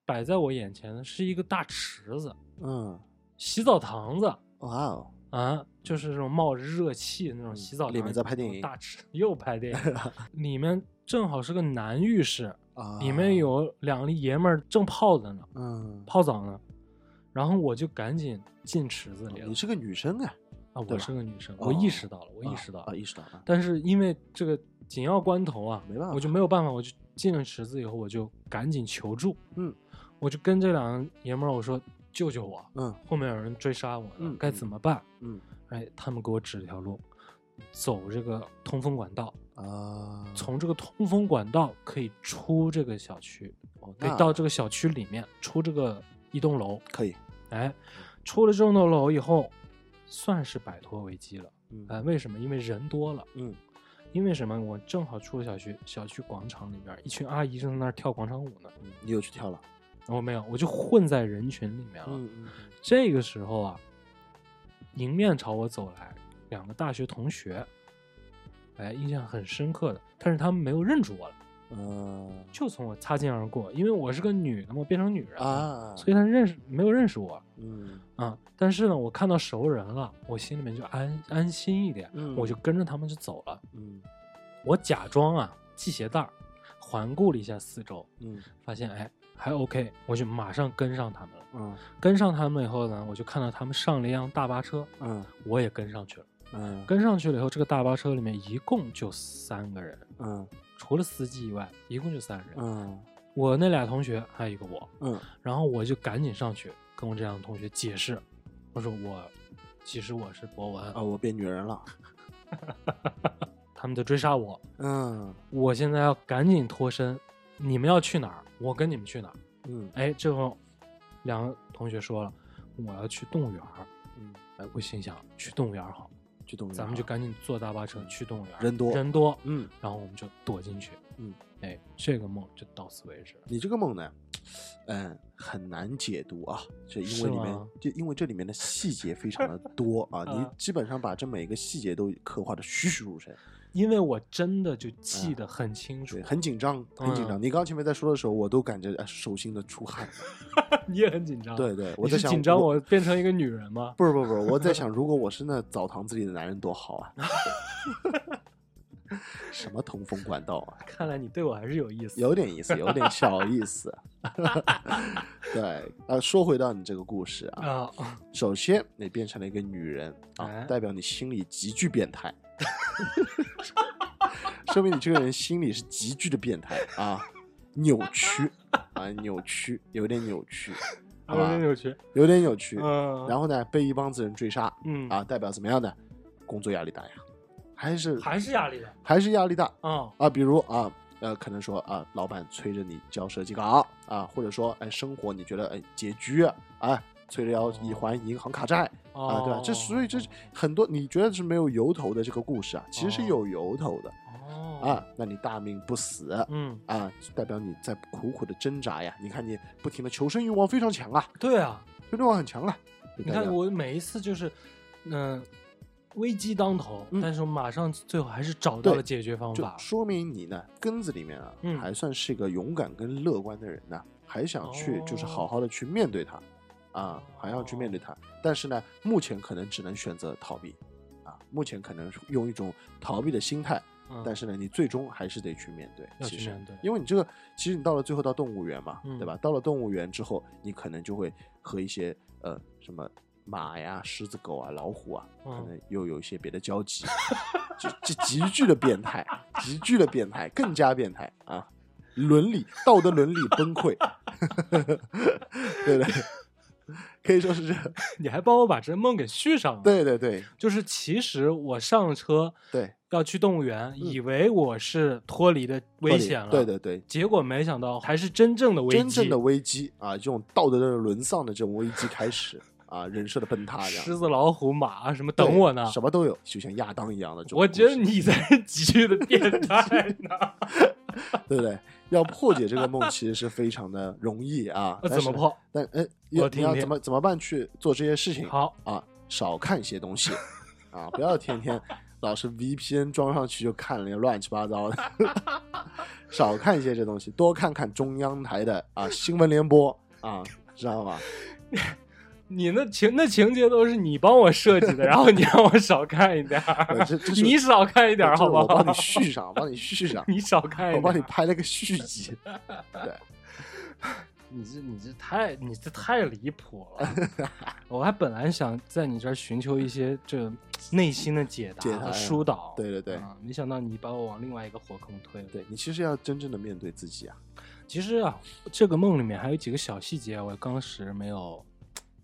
摆在我眼前的是一个大池子，嗯，洗澡堂子哇哦，啊，就是这种冒着热气的那种洗澡堂。里面在拍电影大池又拍电影，里面正好是个男浴室，啊，里面，有两个爷们儿正泡着呢，嗯，泡澡呢。然后我就赶紧进池子里了你是个女生啊，啊！我是个女生，哦我意识到了，我意啊识到了啊，。意识到了，但是因为这个紧要关头啊，没办法我就没有办法，我就进了池子以后，我就赶紧求助。嗯，我就跟这两个爷们儿我说：“救救我！嗯后面有人追杀我该怎么办嗯？”哎，他们给我指了条路，走这个通风管道，啊，从这个通风管道可以出这个小区，哦可以到这个小区里面，出这个一栋楼。可以，哎，出了这栋楼以后，算是摆脱危机了。嗯哎，为什么？因为人多了。嗯因为什么？我正好出了小区，小区广场里边，一群阿姨正在那儿跳广场舞呢。嗯，你又去跳了，我没有，我就混在人群里面了。嗯嗯这个时候啊，迎面朝我走来两个大学同学，哎，印象很深刻的，但是他们没有认出我来，嗯就从我擦肩而过，因为我是个女的嘛，变成女人了，啊，所以他认识没有认识我嗯啊。但是呢，我看到熟人了，我心里面就安安心一点，嗯我就跟着他们就走了。嗯我假装啊系鞋带儿，环顾了一下四周，嗯发现哎还 OK，我就马上跟上他们了。嗯跟上他们以后呢，我就看到他们上了一辆大巴车，嗯我也跟上去了。嗯跟上去了以后，这个大巴车里面一共就三个人，嗯除了司机以外，一共就三人。嗯我那俩同学还有一个我，嗯然后我就赶紧上去跟我这两个同学解释，我说我其实我是博文，啊，我变女人了。他们在追杀我，嗯我现在要赶紧脱身，你们要去哪儿，我跟你们去哪儿。嗯哎，这会两个同学说了，我要去动物园。嗯，哎，我心想去动物园好，去动物园咱们就赶紧坐大巴车去动物园。人多人多，嗯，然后我们就躲进去。嗯，哎，这个梦就到此为止。你这个梦呢，嗯，很难解读啊，这因为里面吗就因为这里面的细节非常的多啊，你啊基本上把这每个细节都刻画的栩栩如生，因为我真的就记得很清楚，对，很紧张，很紧张。嗯你刚刚前面在说的时候，我都感觉呃手心的出汗。你也很紧张。对对，我在想是紧张我变成一个女人吗？不是不是不是，我在想，如果我是那澡堂子里的男人多好啊！什么通风管道啊，看来你对我还是有意思。有点意思，有点小意思。对，呃，说回到你这个故事啊，啊，首先你变成了一个女人啊，哎代表你心里极具变态，说明你这个人心里是极具的变态啊，扭曲啊，扭曲，有点扭曲，好吧有点，扭曲。有点扭曲。嗯，然后呢，被一帮子人追杀，嗯啊，代表怎么样的？工作压力大呀，还是还是压力大。还是压力大啊，啊？比如啊，呃，可能说啊，老板催着你交设计稿啊，或者说哎，生活你觉得哎拮据啊，哎，催着要你还银行卡债啊，对吧？这所以这很多你觉得是没有由头的这个故事啊，其实是有由头的哦啊。那你大命不死嗯，啊，代表你在苦苦的挣扎呀。你看你不停的求生欲望非常强啊，对啊，求生欲望很强啊。你看我每一次就是，嗯、危机当头，嗯但是我马上最后还是找到了解决方法。就说明你呢根子里面啊，嗯还算是一个勇敢跟乐观的人呢，还想去就是好哦好的去面对它，啊，还要去面对它。但是呢，目前可能只能选择逃避，啊，目前可能用一种逃避的心态，嗯但是呢，你最终还是得去面对。要其实因为你这个，其实你到了最后到动物园嘛，嗯对吧？到了动物园之后，你可能就会和一些呃什么。马呀、狮子、狗啊、老虎啊，可嗯能又有一些别的交集，就就极具的变态，极具的变态，更加变态啊！伦理道德伦理崩溃，对不对？可以说是这样，你还帮我把这梦给续上了。，对对对就是其实我上了车对，要去动物园，以为我是脱离的危险了，对对对，结果没想到还是真正的危机。真正的危机啊，这种道德的沦丧的这种危机开始啊，人设的崩塌，狮子、老虎、马什么等我呢？什么都有，就像亚当一样的。我觉得你才是 极具的变态呢。对不对？要破解这个梦，其实是非常的容易啊。但是呢？怎么破？但哎，要你要怎么怎么办去做这些事情？好，啊，少看一些东西啊，不要天天 老是 VPN 装上去就看那些乱七八糟的，少看一些这东西，多看看中央台的啊新闻联播啊，知道吗？你那情那情节都是你帮我设计的，然后你让我少看一点你少看一点儿好不好？我帮你续上，帮你续上，你少看一点，我帮你拍了个续集。对，你这你这太你这太离谱了！我还本来想在你这儿寻求一些这内心的解答和疏导，对对对啊没想到你把我往另外一个火坑推了。对你其实要真正的面对自己啊。其实啊，这个梦里面还有几个小细节，我当时没有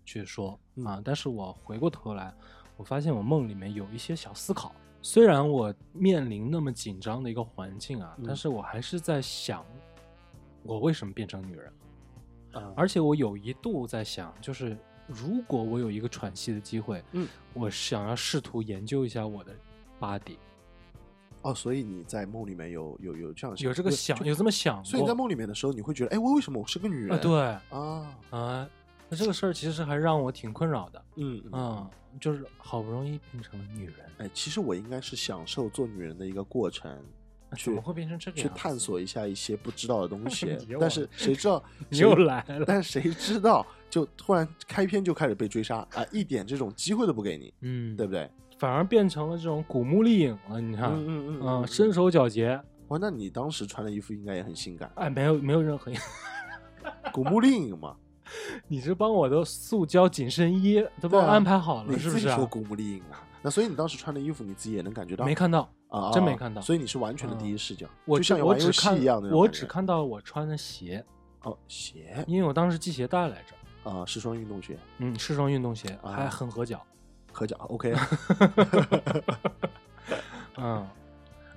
去说嗯啊，但是我回过头来，我发现我梦里面有一些小思考。虽然我面临那么紧张的一个环境啊，嗯但是我还是在想，我为什么变成女人而且我有一度在想，就是如果我有一个喘息的机会，嗯，我想要试图研究一下我的 body，哦，所以你在梦里面有有有这样有这个想，就有这么想过。所以你在梦里面的时候，你会觉得，哎，我为什么我是个女人？啊，对啊，啊，那这个事儿其实还让我挺困扰的。嗯嗯嗯，就是好不容易变成了女人，哎，其实我应该是享受做女人的一个过程，去怎么会变成这个去样子探索一下一些不知道的东西。但是谁知道 你谁又来了 但是谁知道就突然开篇就开始被追杀啊，一点这种机会都不给你，嗯，对不对？反而变成了这种古墓丽影了。你看，嗯嗯，身手矫捷，哇，那你当时穿的衣服应该也很性感，哎，没有没有任何，古墓丽影嘛？你这帮我的塑胶紧身衣都安排好了，你是不是啊自己说？古墓丽影啊？那所以你当时穿的衣服，你自己也能感觉到没看到，啊，啊真没看到所以你是完全的第一视角，就我只像玩游戏我只看一样的。我只看到我穿的鞋，哦鞋因为我当时系鞋带来着，啊，是双运动鞋，嗯，是双运动鞋，啊还很合脚，合脚 OK 嗯。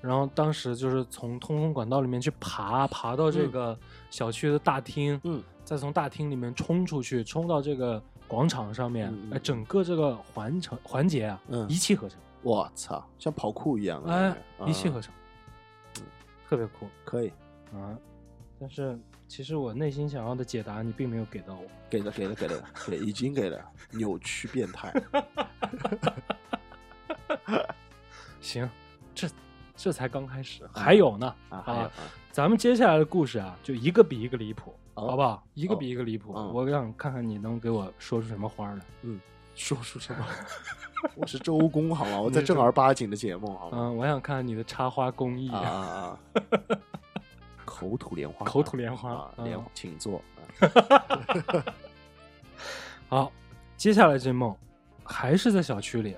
然后当时就是从通风管道里面去爬，爬到这嗯。个小区的大厅，嗯，再从大厅里面冲出去，冲到这个广场上面，嗯整个这个环城环节啊，嗯。一气呵成，我操，像跑酷一样的哎一气呵成，特别酷可以。啊！但是其实我内心想要的解答，你并没有给到我。给了给了给了给已经给了，扭曲变态，行，这这才刚开始，还有呢啊还有啊咱们接下来的故事啊，就一个比一个离谱，哦好不好？一个比一个离谱。嗯我想看看你能给我说出什么花儿来。说出什么？我是周公好吗？我在正儿八经的节目好吗？嗯，我想看看你的插花工艺。啊啊啊！口吐莲花，口吐莲花啊，嗯莲请坐。好，接下来这梦还是在小区里，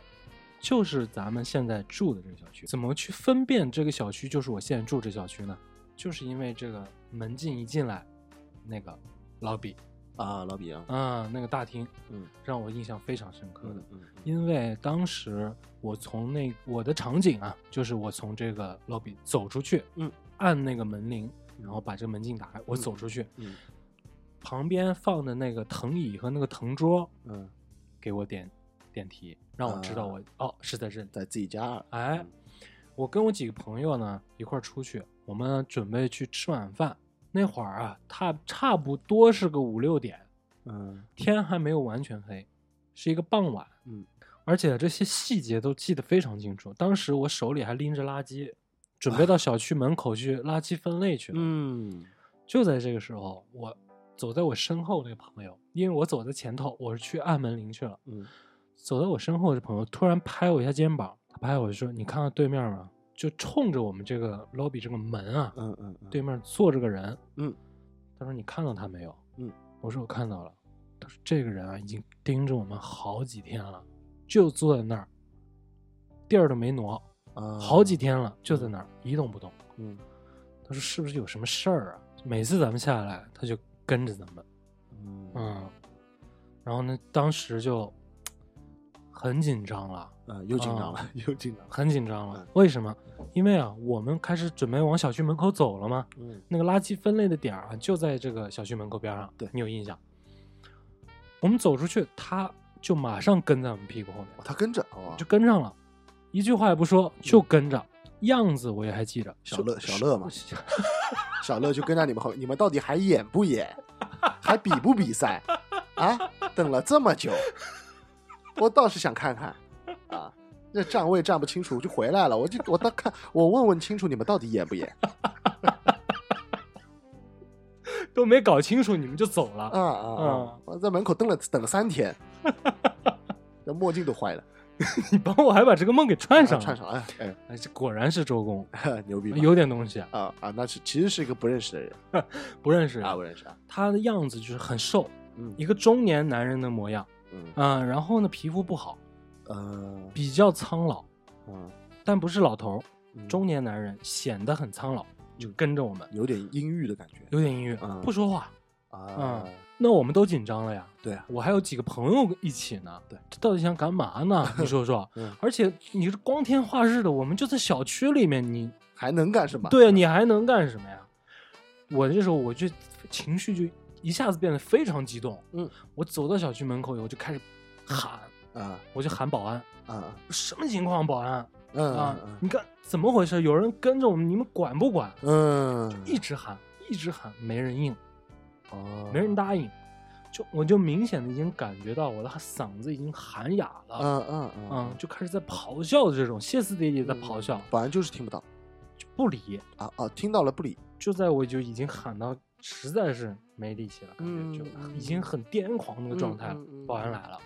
就是咱们现在住的这个小区。怎么去分辨这个小区就是我现在住这小区呢？就是因为这个门禁一进来，那个老比啊，老比啊，啊、那个大厅，嗯让我印象非常深刻的。嗯嗯因为当时我从那我的场景啊，就是我从这个 lobby 走出去，嗯，按那个门铃，然后把这个门禁打开，我走出去，嗯旁边放的那个藤椅和那个藤桌嗯，给我点点题，让我知道我、哦是在这里。在自己家，哎，我跟我几个朋友呢一块儿出去，我们准备去吃晚饭。那会儿啊，差差不多是个五六点，嗯天还没有完全黑，是一个傍晚。嗯，而且这些细节都记得非常清楚。当时我手里还拎着垃圾，准备到小区门口去垃圾分类去了。嗯就在这个时候，我走在我身后那个朋友，因为我走在前头，我是去按门铃去了。嗯走在我身后的朋友突然拍我一下肩膀，他拍我就说：“你看到对面吗？就冲着我们这个 lobby 这个门啊，嗯嗯嗯，对面坐着个人。”嗯，他说：“你看到他没有？”嗯，我说：“我看到了。”他说：“这个人啊，已经盯着我们好几天了，就坐在那儿，地儿都没挪，啊，好几天了，就在那儿一动不动。嗯他说：“是不是有什么事儿啊？”每次咱们下来，他就跟着咱们。嗯嗯，然后呢，当时就很紧张了。啊，又紧张啊了，又紧张了，很紧张了嗯。为什么？因为啊，我们开始准备往小区门口走了嘛。嗯那个垃圾分类的点儿啊，就在这个小区门口边上。对你有印象？我们走出去，他就马上跟在我们屁股后面，哦他跟着哦，就跟上了，一句话也不说，就跟着，样子我也还记着。小乐小乐嘛小乐就跟在你们后，你们到底还演不演？还比不比赛？啊，等了这么久，我倒是想看看啊，那站位站不清楚我就回来了，我就我倒看我问问清楚你们到底演不演？都没搞清楚，你们就走了。啊啊啊！我在门口等了等了三天，那墨镜都坏了，你帮我还把这个梦给串上了。串上，哎哎，果然是周公，牛逼！有点东西，啊啊，那是其实是一个不认识的人 不认识啊，不认识啊，他的样子就是很瘦，嗯一个中年男人的模样，嗯。嗯、然后呢，皮肤不好，呃比较苍老，嗯。但不是老头中年男人显得很苍老，就跟着我们，有点阴郁的感觉。有点音乐，嗯不说话。啊，那我们都紧张了呀，对啊，我还有几个朋友一起呢，对，这到底想干嘛呢？你说说。嗯。而且你是光天化日的，我们就在小区里面，你还能干什么？对啊，你还能干什么呀？我这时候我就情绪就一下子变得非常激动。嗯，我走到小区门口以后就开始喊，啊我就喊保安，啊什么情况，保安嗯啊？嗯你看怎么回事？有人跟着我们，你们管不管？嗯，一直喊，一直喊，没人应，哦没人答应。就我就明显的已经感觉到我的嗓子已经喊哑了，嗯嗯嗯，就开始在咆哮的这种歇斯底里在咆哮，保安就是听不到就不理。啊啊，听到了不理，就在我就已经喊到实在是没力气了，感觉就嗯已经很癫狂那个状态了。保安来了，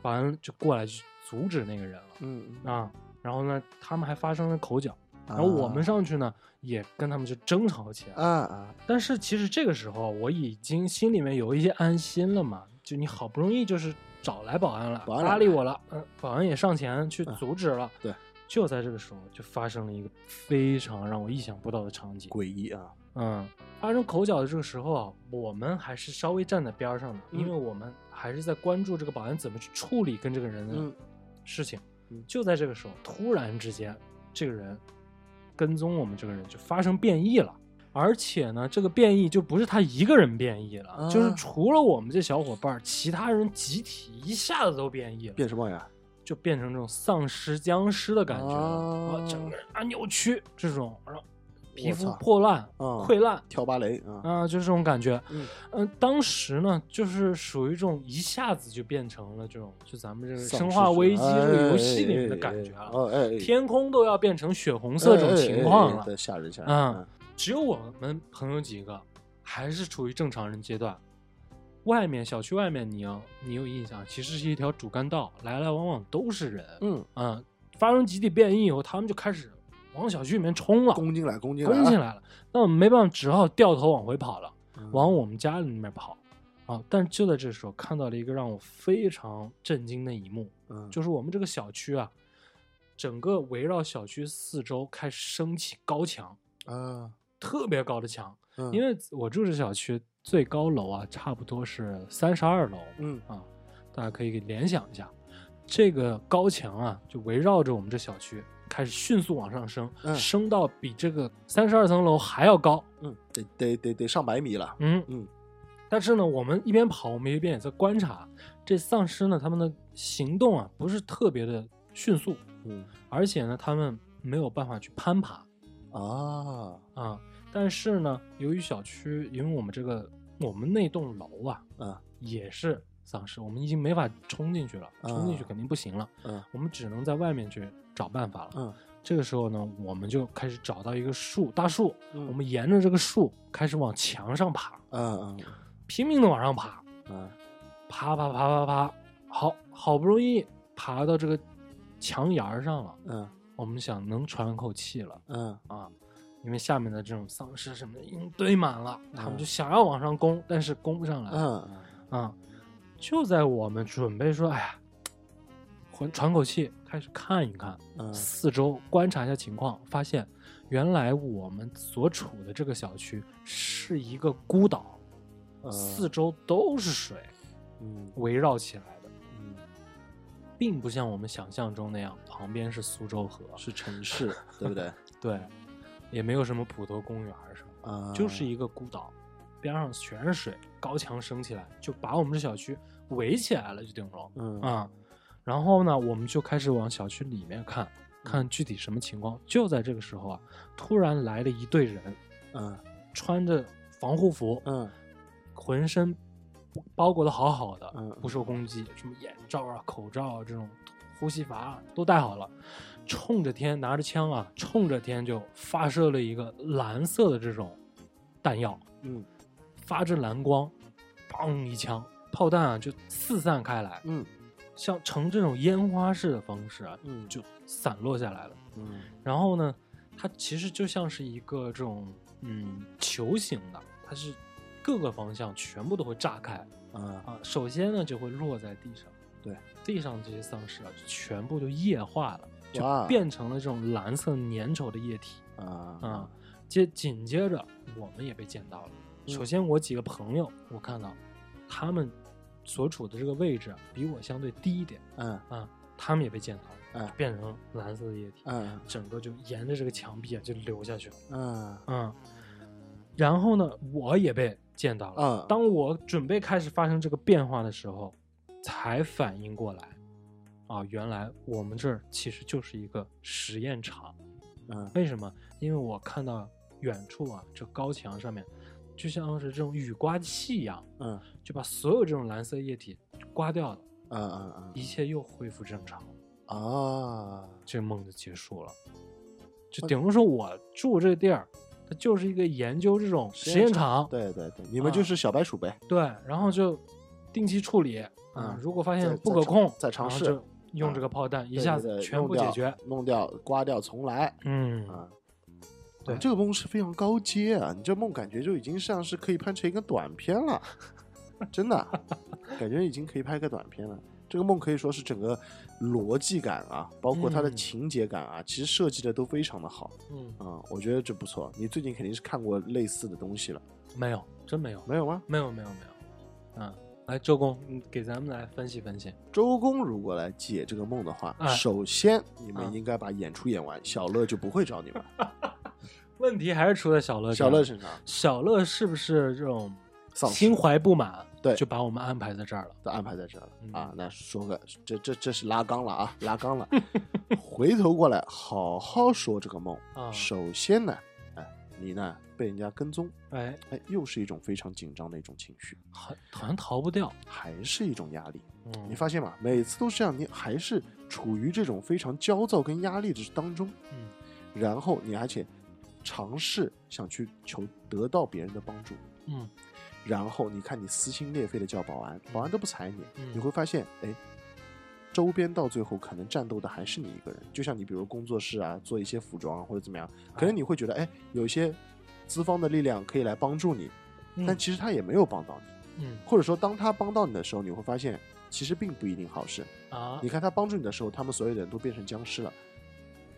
保安就过来去阻止那个人了嗯啊。然后呢，他们还发生了口角，然后我们上去呢也跟他们就争吵起来。啊啊但是其实这个时候我已经心里面有一些安心了嘛，就你好不容易就是找来保安了，保安来搭理我了，嗯，保安也上前去嗯阻止了。对，就在这个时候，就发生了一个非常让我意想不到的场景。诡异啊，嗯，发生口角的这个时候啊，我们还是稍微站在边儿上的，嗯。因为我们还是在关注这个保安怎么去处理跟这个人的嗯。事情。嗯。就在这个时候，突然之间，这个人跟踪我们这个人就发生变异了。而且呢，这个变异就不是他一个人变异了，啊。就是除了我们这小伙伴儿，其他人集体一下子都变异了，变什么呀？就变成这种丧尸僵尸的感觉了，啊。啊，整个人啊扭曲这种，然后皮肤破烂、啊溃烂，跳芭蕾啊，啊，就是这种感觉。嗯嗯、当时呢，就是属于这种一下子就变成了这种，就咱们这个《丧生化危机》哎这个游戏里哎面的哎感觉了，哦哎，哎天空都要变成血红色这种情况了。对，吓人吓人。嗯，只有我们朋友几个还是处于正常人阶段。外面小区外面，你要你有印象，其实是一条主干道，来来往往都是人。嗯，嗯，发生集体变异以后，他们就开始往小区里面冲了，攻进来，攻进来，攻进，来了。那我们没办法，只好掉头往回跑了，嗯往我们家里面跑。啊！但就在这时候，看到了一个让我非常震惊的一幕，嗯，就是我们这个小区啊，整个围绕小区四周开始升起高墙，啊，特别高的墙。嗯因为我住这小区最高楼啊，差不多是三十二楼嗯啊，大家可以联想一下，这个高墙啊，就围绕着我们这小区开始迅速往上升，嗯升到比这个三十二层楼还要高。嗯，得得得得上百米了。嗯嗯但是呢，我们一边跑，我们一边也在观察这丧尸呢，他们的行动啊不是特别的迅速，嗯而且呢，他们没有办法去攀爬啊，啊。但是呢，由于小区，因为我们这个我们那栋楼啊，啊也是丧尸，我们已经没法冲进去了，冲进去啊。肯定不行了，嗯。我们只能在外面去找办法了。嗯。这个时候呢，我们就开始找到一个树，大树，嗯。我们沿着这个树开始往墙上爬，嗯嗯。拼命的往上爬，嗯。爬爬爬爬爬，好好不容易爬到这个墙沿儿上了，嗯。我们想能喘口气了嗯。啊，因为下面的这种丧尸什么的已经堆满了，他们嗯就想要往上攻，但是攻不上来。嗯啊，就在我们准备说，哎呀，缓喘口气，开始看一看嗯。四周，观察一下情况，发现原来我们所处的这个小区是一个孤岛，嗯。四周都是水嗯。围绕起来的，嗯，并不像我们想象中那样，旁边是苏州河，是城市，对不对？对，也没有什么普陀公园什么，啊，就是一个孤岛，边上全是水，高墙升起来，就把我们这小区围起来了，就等于说。嗯啊、然后呢，我们就开始往小区里面看，嗯看具体什么情况。就在这个时候啊，突然来了一队人，嗯穿着防护服，嗯浑身包裹的好好的，嗯不受攻击，什么眼罩啊、口罩啊这种呼吸阀啊都戴好了，冲着天拿着枪啊，冲着天就发射了一个蓝色的这种弹药，嗯发着蓝光，砰一枪，炮弹啊就四散开来，嗯像呈这种烟花式的方式啊，嗯就散落下来了。嗯然后呢，它其实就像是一个这种嗯球形的，它是各个方向全部都会炸开啊啊。首先呢就会落在地上，对，地上这些丧尸啊就全部都液化了，就变成了这种蓝色粘稠的液体啊啊。接紧接着我们也被溅到了。嗯首先我几个朋友，我看到他们所处的这个位置啊比我相对低一点嗯啊，他们也被溅到了，嗯变成蓝色的液体。嗯整个就沿着这个墙壁啊就流下去了。嗯嗯，然后呢，我也被溅到了。嗯当我准备开始发生这个变化的时候，才反应过来，啊，原来我们这儿其实就是一个实验场。嗯为什么？因为我看到远处啊，这高墙上面，就像是这种雨刮器一样，嗯就把所有这种蓝色液体刮掉了，嗯嗯嗯一切又恢复正常了。啊这个梦就结束了。就等于说，我住这地儿，它就是一个研究这种实验场，对对对，你们就是小白鼠呗。对然后就定期处理啊嗯。如果发现不可控，再尝试用这个炮弹一下子全部解决。弄掉、刮掉，重来嗯，啊。对啊这个梦是非常高阶啊！你这梦感觉就已经像是可以拍成一个短片了。真的啊，感觉已经可以拍个短片了。这个梦可以说是整个逻辑感啊，包括它的嗯情节感啊，其实设计的都非常的好嗯，啊、我觉得这不错。你最近肯定是看过类似的东西了，没有，真没有，没有吗？没有，没有，没有。嗯，来，周公，你给咱们来分析分析。周公如果来解这个梦的话，哎首先你们啊应该把演出演完，小乐就不会找你们。问题还是出在小乐小乐身上小乐是不是这种心怀不满，对就把我们安排在这儿了？都安排在这儿了、嗯啊。那说个这这这是拉缸了啊，拉缸了。回头过来好好说这个梦。啊首先呢，哎，你呢被人家跟踪，哎，哎，又是一种非常紧张的一种情绪，好，好像逃不掉。还是一种压力。嗯，你发现吗？每次都是这样，你还是处于这种非常焦躁跟压力的当中，嗯然后你而且尝试想去求得到别人的帮助，嗯。然后你看你撕心裂肺的叫保安，保安都不睬你，嗯。你会发现，哎，周边到最后可能战斗的还是你一个人。就像你比如工作室啊，做一些服装啊或者怎么样，可能你会觉得，哎，有一些资方的力量可以来帮助你，嗯。但其实他也没有帮到你，嗯。或者说当他帮到你的时候，你会发现其实并不一定好事。啊。你看他帮助你的时候，他们所有的人都变成僵尸了，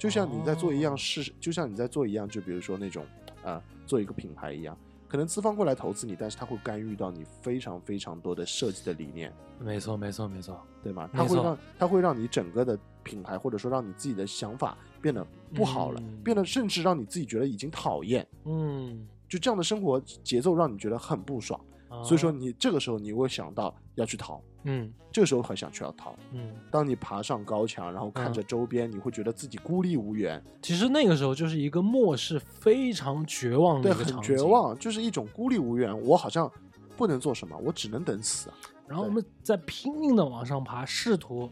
就像你在做一样哦事，就像你在做一样，就比如说那种啊、做一个品牌一样，可能资方过来投资你，但是他会干预到你非常非常多的设计的理念，没错没错没错。对吗？他会让他会让你整个的品牌，或者说让你自己的想法变得不好了，嗯变得甚至让你自己觉得已经讨厌，嗯，就这样的生活节奏让你觉得很不爽，啊所以说你这个时候你会想到要去逃，嗯这个时候很想去要逃。嗯，当你爬上高墙，然后看着周边，你会觉得自己孤立无援，其实那个时候就是一个末世非常绝望的对，一个场景很绝。望，就是一种孤立无援。我好像不能做什么，我只能等死啊。然后我们在拼命的往上爬，试图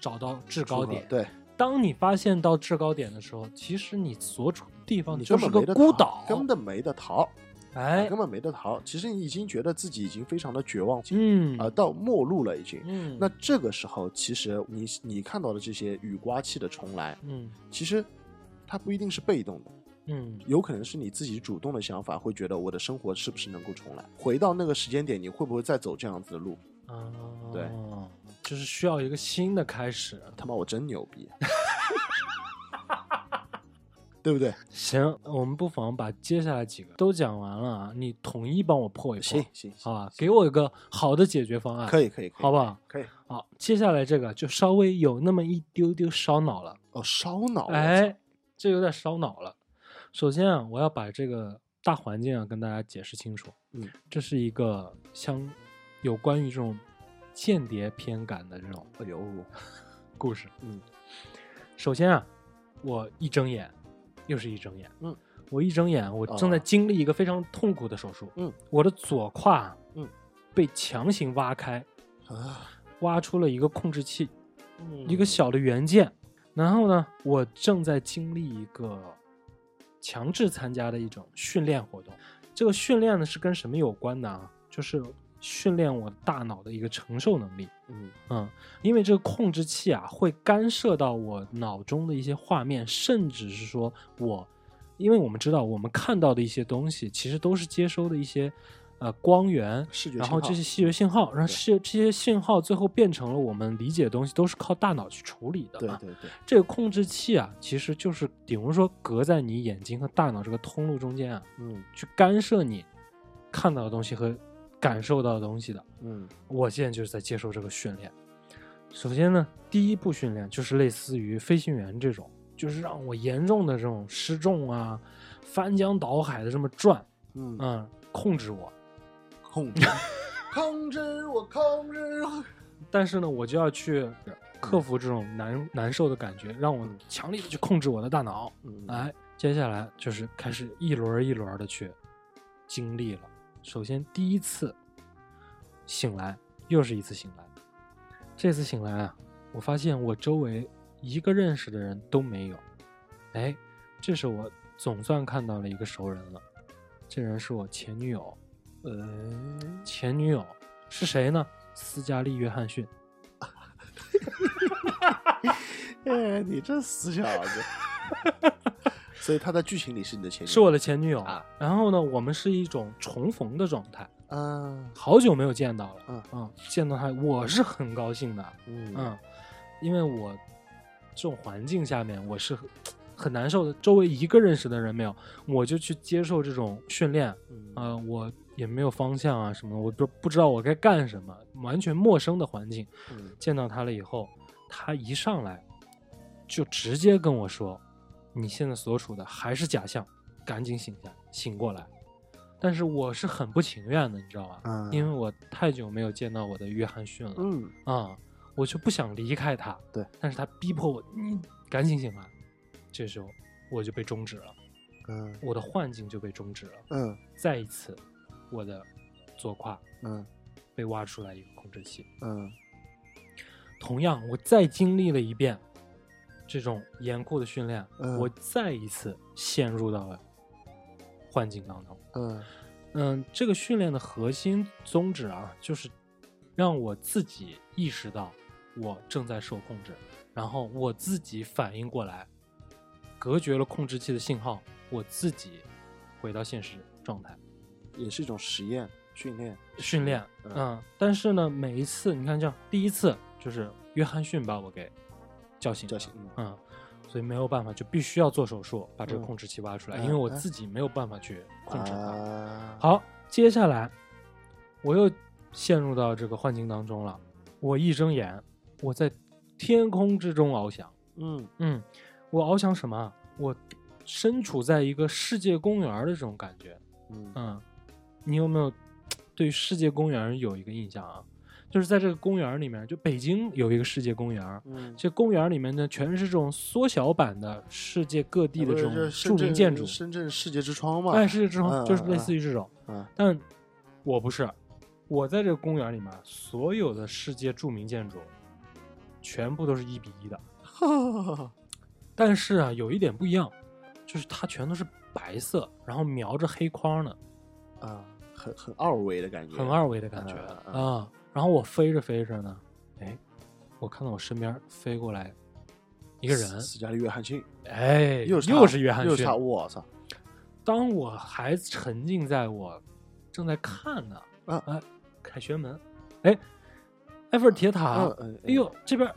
找到制高点。对当你发现到制高点的时候，其实你所处的地方你就是个孤岛，根本没得逃，哎根，本没得逃。其实你已经觉得自己已经非常的绝望，嗯啊，到末路了已经。嗯，那这个时候，其实你你看到的这些雨刮器的重来，嗯其实它不一定是被动的，嗯有可能是你自己主动的想法，会觉得我的生活是不是能够重来？回到那个时间点，你会不会再走这样子的路？啊，对，就是需要一个新的开始。他妈，我真牛逼，对不对？行，我们不妨把接下来几个都讲完了啊，你统一帮我破一破，行行，好吧？给我一个好的解决方案，可以可以，好不好？可以。好，接下来这个就稍微有那么一丢丢烧脑了，哦，烧脑，哎，这有点烧脑了。首先啊，我要把这个大环境啊跟大家解释清楚。嗯，这是一个相有关于这种间谍片感的这种哎呦，故事。嗯，首先啊，我一睁眼，又是一睁眼，嗯，我一睁眼，我正在哦经历一个非常痛苦的手术，嗯，我的左胯，嗯，被强行挖开，啊，挖出了一个控制器，嗯一个小的元件。然后呢，我正在经历一个强制参加的一种训练活动。这个训练呢是跟什么有关的啊？就是训练我大脑的一个承受能力。嗯嗯，因为这个控制器啊会干涉到我脑中的一些画面，甚至是说我，因为我们知道我们看到的一些东西其实都是接收的一些呃光源，视觉然后这些视觉信号，然后对是这些信号最后变成了我们理解的东西，都是靠大脑去处理的。对对对，这个控制器啊，其实就是比如说隔在你眼睛和大脑这个通路中间啊，嗯去干涉你看到的东西和感受到的东西的。嗯我现在就是在接受这个训练。首先呢，第一步训练就是类似于飞行员这种，就是让我严重的这种失重啊、翻江倒海的这么转，嗯，嗯，控制我。控制，控制我，控制我，但是呢，我就要去克服这种难难受的感觉，让我嗯强力的去控制我的大脑。嗯，哎，接下来就是开始一轮一轮的去经历了。首先第一次醒来，又是一次醒来。这次醒来啊，我发现我周围一个认识的人都没有。哎，这时我总算看到了一个熟人了，这人是我前女友。呃，前女友是谁呢？斯嘉丽·约翰逊。哎，你这死小子，所以她在剧情里是你的前女友，是我的前女友。啊。然后呢，我们是一种重逢的状态，嗯好久没有见到了。嗯。嗯见到她，我是很高兴的。嗯。嗯，因为我这种环境下面我是很 很难受的，周围一个认识的人没有，我就去接受这种训练，嗯。呃，我也没有方向啊什么的，我不不知道我该干什么，完全陌生的环境，嗯。见到他了以后，他一上来就直接跟我说：“你现在所处的还是假象，赶紧醒下，醒过来。”但是我是很不情愿的，你知道吧？嗯因为我太久没有见到我的约翰逊了。嗯啊、我就不想离开他。对，但是他逼迫我，你赶紧醒来。这时候我就被终止了，嗯我的幻境就被终止了。嗯再一次，我的左胯嗯被挖出来一个控制器。嗯同样，我再经历了一遍这种严酷的训练，嗯我再一次陷入到了幻境当中。嗯嗯，这个训练的核心宗旨啊，就是让我自己意识到我正在受控制，然后我自己反应过来，隔绝了控制器的信号，我自己回到现实状态也是一种实验训练训练。嗯嗯，但是呢，每一次你看，这样第一次就是约翰逊把我给叫醒，叫醒嗯嗯。所以没有办法，就必须要做手术把这个嗯控制器挖出来，嗯因为我嗯自己没有办法去控制它。啊好，接下来我又陷入到这个幻境当中了。我一睁眼，我在天空之中翱翔。嗯嗯，我翱翔什么啊？我身处在一个世界公园的这种感觉。嗯嗯，你有没有 对世界公园有一个印象啊？就是在这个公园里面，就北京有一个世界公园，嗯这公园里面呢，全是这种缩小版的世界各地的这种著名建筑。深圳世界之窗嘛，哎，世界之窗嗯就是类嗯似于这种。嗯但我不是，我在这个公园里面，所有的世界著名建筑，全部都是一比一的。但是啊，有一点不一样，就是它全都是白色，然后描着黑框的，啊，很很二维的感觉，很二维的感觉啊。然后我飞着飞着呢，哎，我看到我身边飞过来一个人，斯嘉丽·约翰逊，哎，又是他又是约翰逊又是他，。我操，当我还沉浸在我正在看呢，啊哎，凯旋门，哎，埃菲尔铁塔，嗯嗯哎呦，这边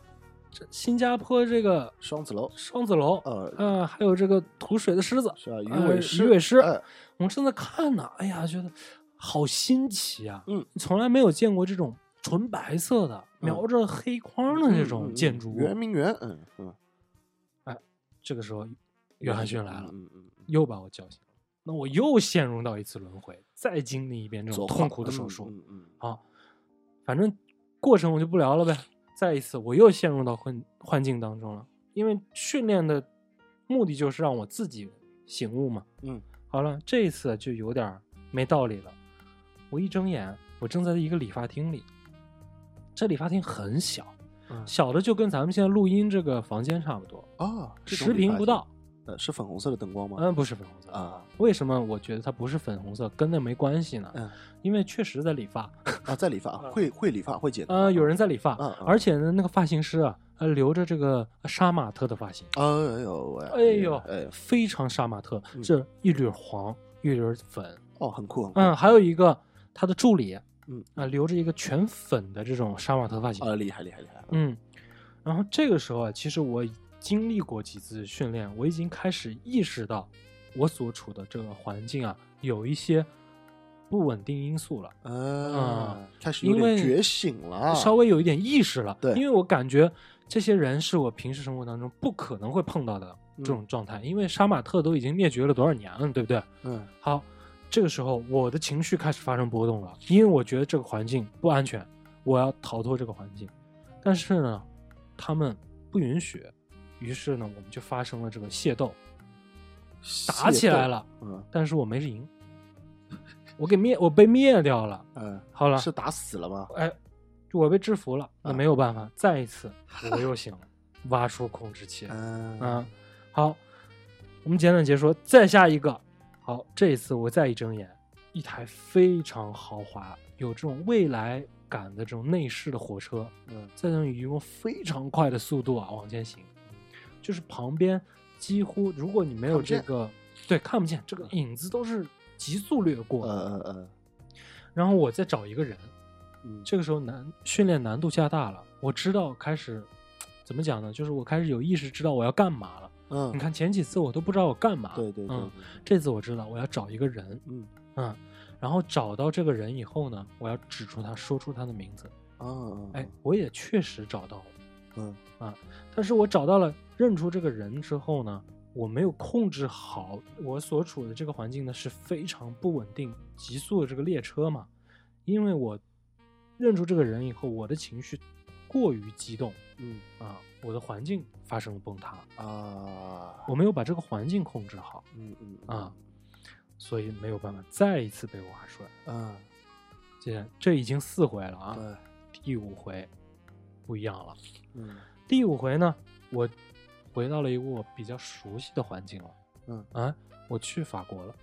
这新加坡这个双子楼，双子楼，呃，呃，还有这个吐水的狮子，是啊，鱼呃尾狮，鱼尾狮哎我们正在看呢，哎呀，觉得好新奇啊，嗯，从来没有见过这种纯白色的、描着黑框的这嗯嗯种建筑物。圆明园，嗯嗯，这个时候，约翰逊来了，嗯嗯嗯，又把我叫醒了，那我又陷入到一次轮回，再经历一遍这种痛苦的手术。嗯嗯啊，反正过程我就不聊了呗。再一次，我又陷入到幻幻境当中了，因为训练的目的就是让我自己醒悟嘛。嗯好了，这一次就有点儿没道理了。我一睁眼，我正在一个理发厅里，这理发厅很小，嗯小的就跟咱们现在录音这个房间差不多，啊，这种十理发平不到。，呃，是粉红色的灯光吗？嗯，不是粉红色啊为什么我觉得它不是粉红色，跟那没关系呢？嗯因为确实在理发，啊，在理发，会会理发，会剪头呃，有人在理发，嗯嗯而且呢，那个发型师啊，呃，留着这个杀马特的发型，哎呦喂，哎呦，哎，非常杀马特，嗯这一缕黄，一缕粉，哦，很酷，很酷，嗯，还有一个他的助理，嗯。啊、留着一个全粉的这种杀马特发型，啊，厉害厉害厉害，嗯，然后这个时候啊，其实我经历过几次训练，我已经开始意识到我所处的这个环境啊，有一些不稳定因素了。啊，开始有因为点觉醒了，稍微有一点意识了，对因为我感觉这些人是我平时生活当中不可能会碰到的这种状态，因为杀马特都已经灭绝了多少年了，对不对？嗯。好，这个时候我的情绪开始发生波动了，因为我觉得这个环境不安全，我要逃脱这个环境，但是呢，他们不允许，于是呢，我们就发生了这个械斗，打起来，了，嗯但是我没赢，我给灭，我被灭掉了。嗯，好了，是打死了吗？哎，我被制服了，那啊没有办法，再一次我又醒了，挖出控制器。嗯嗯，好，我们简短结束，再下一个。好，这一次我再一睁眼，一台非常豪华、有这种未来感的这种内饰的火车，嗯在那以用非常快的速度啊往前行，就是旁边几乎如果你没有这个，对，看不见这个影子都是急速掠过呃的。呃呃，然后我再找一个人，嗯，这个时候难训练难度加大了。我知道开始怎么讲呢？就是我开始有意识知道我要干嘛了。嗯。你，看前几次我都不知道我干嘛，对对对，嗯，这次我知道我要找一个人，嗯。嗯，然后找到这个人以后呢，我要指出他，说出他的名字。啊嗯，哎，我也确实找到了。嗯。啊但是我找到了认出这个人之后呢，我没有控制好我所处的这个环境呢是非常不稳定、急速的这个列车嘛，因为我认出这个人以后，我的情绪过于激动嗯。啊，我的环境发生了崩塌，啊，我没有把这个环境控制好嗯嗯啊，所以没有办法再一次被挖出来。嗯，这这已经四回了啊，对，第五回不一样了。嗯第五回呢，我回到了一个我比较熟悉的环境了。嗯啊，我去法国了。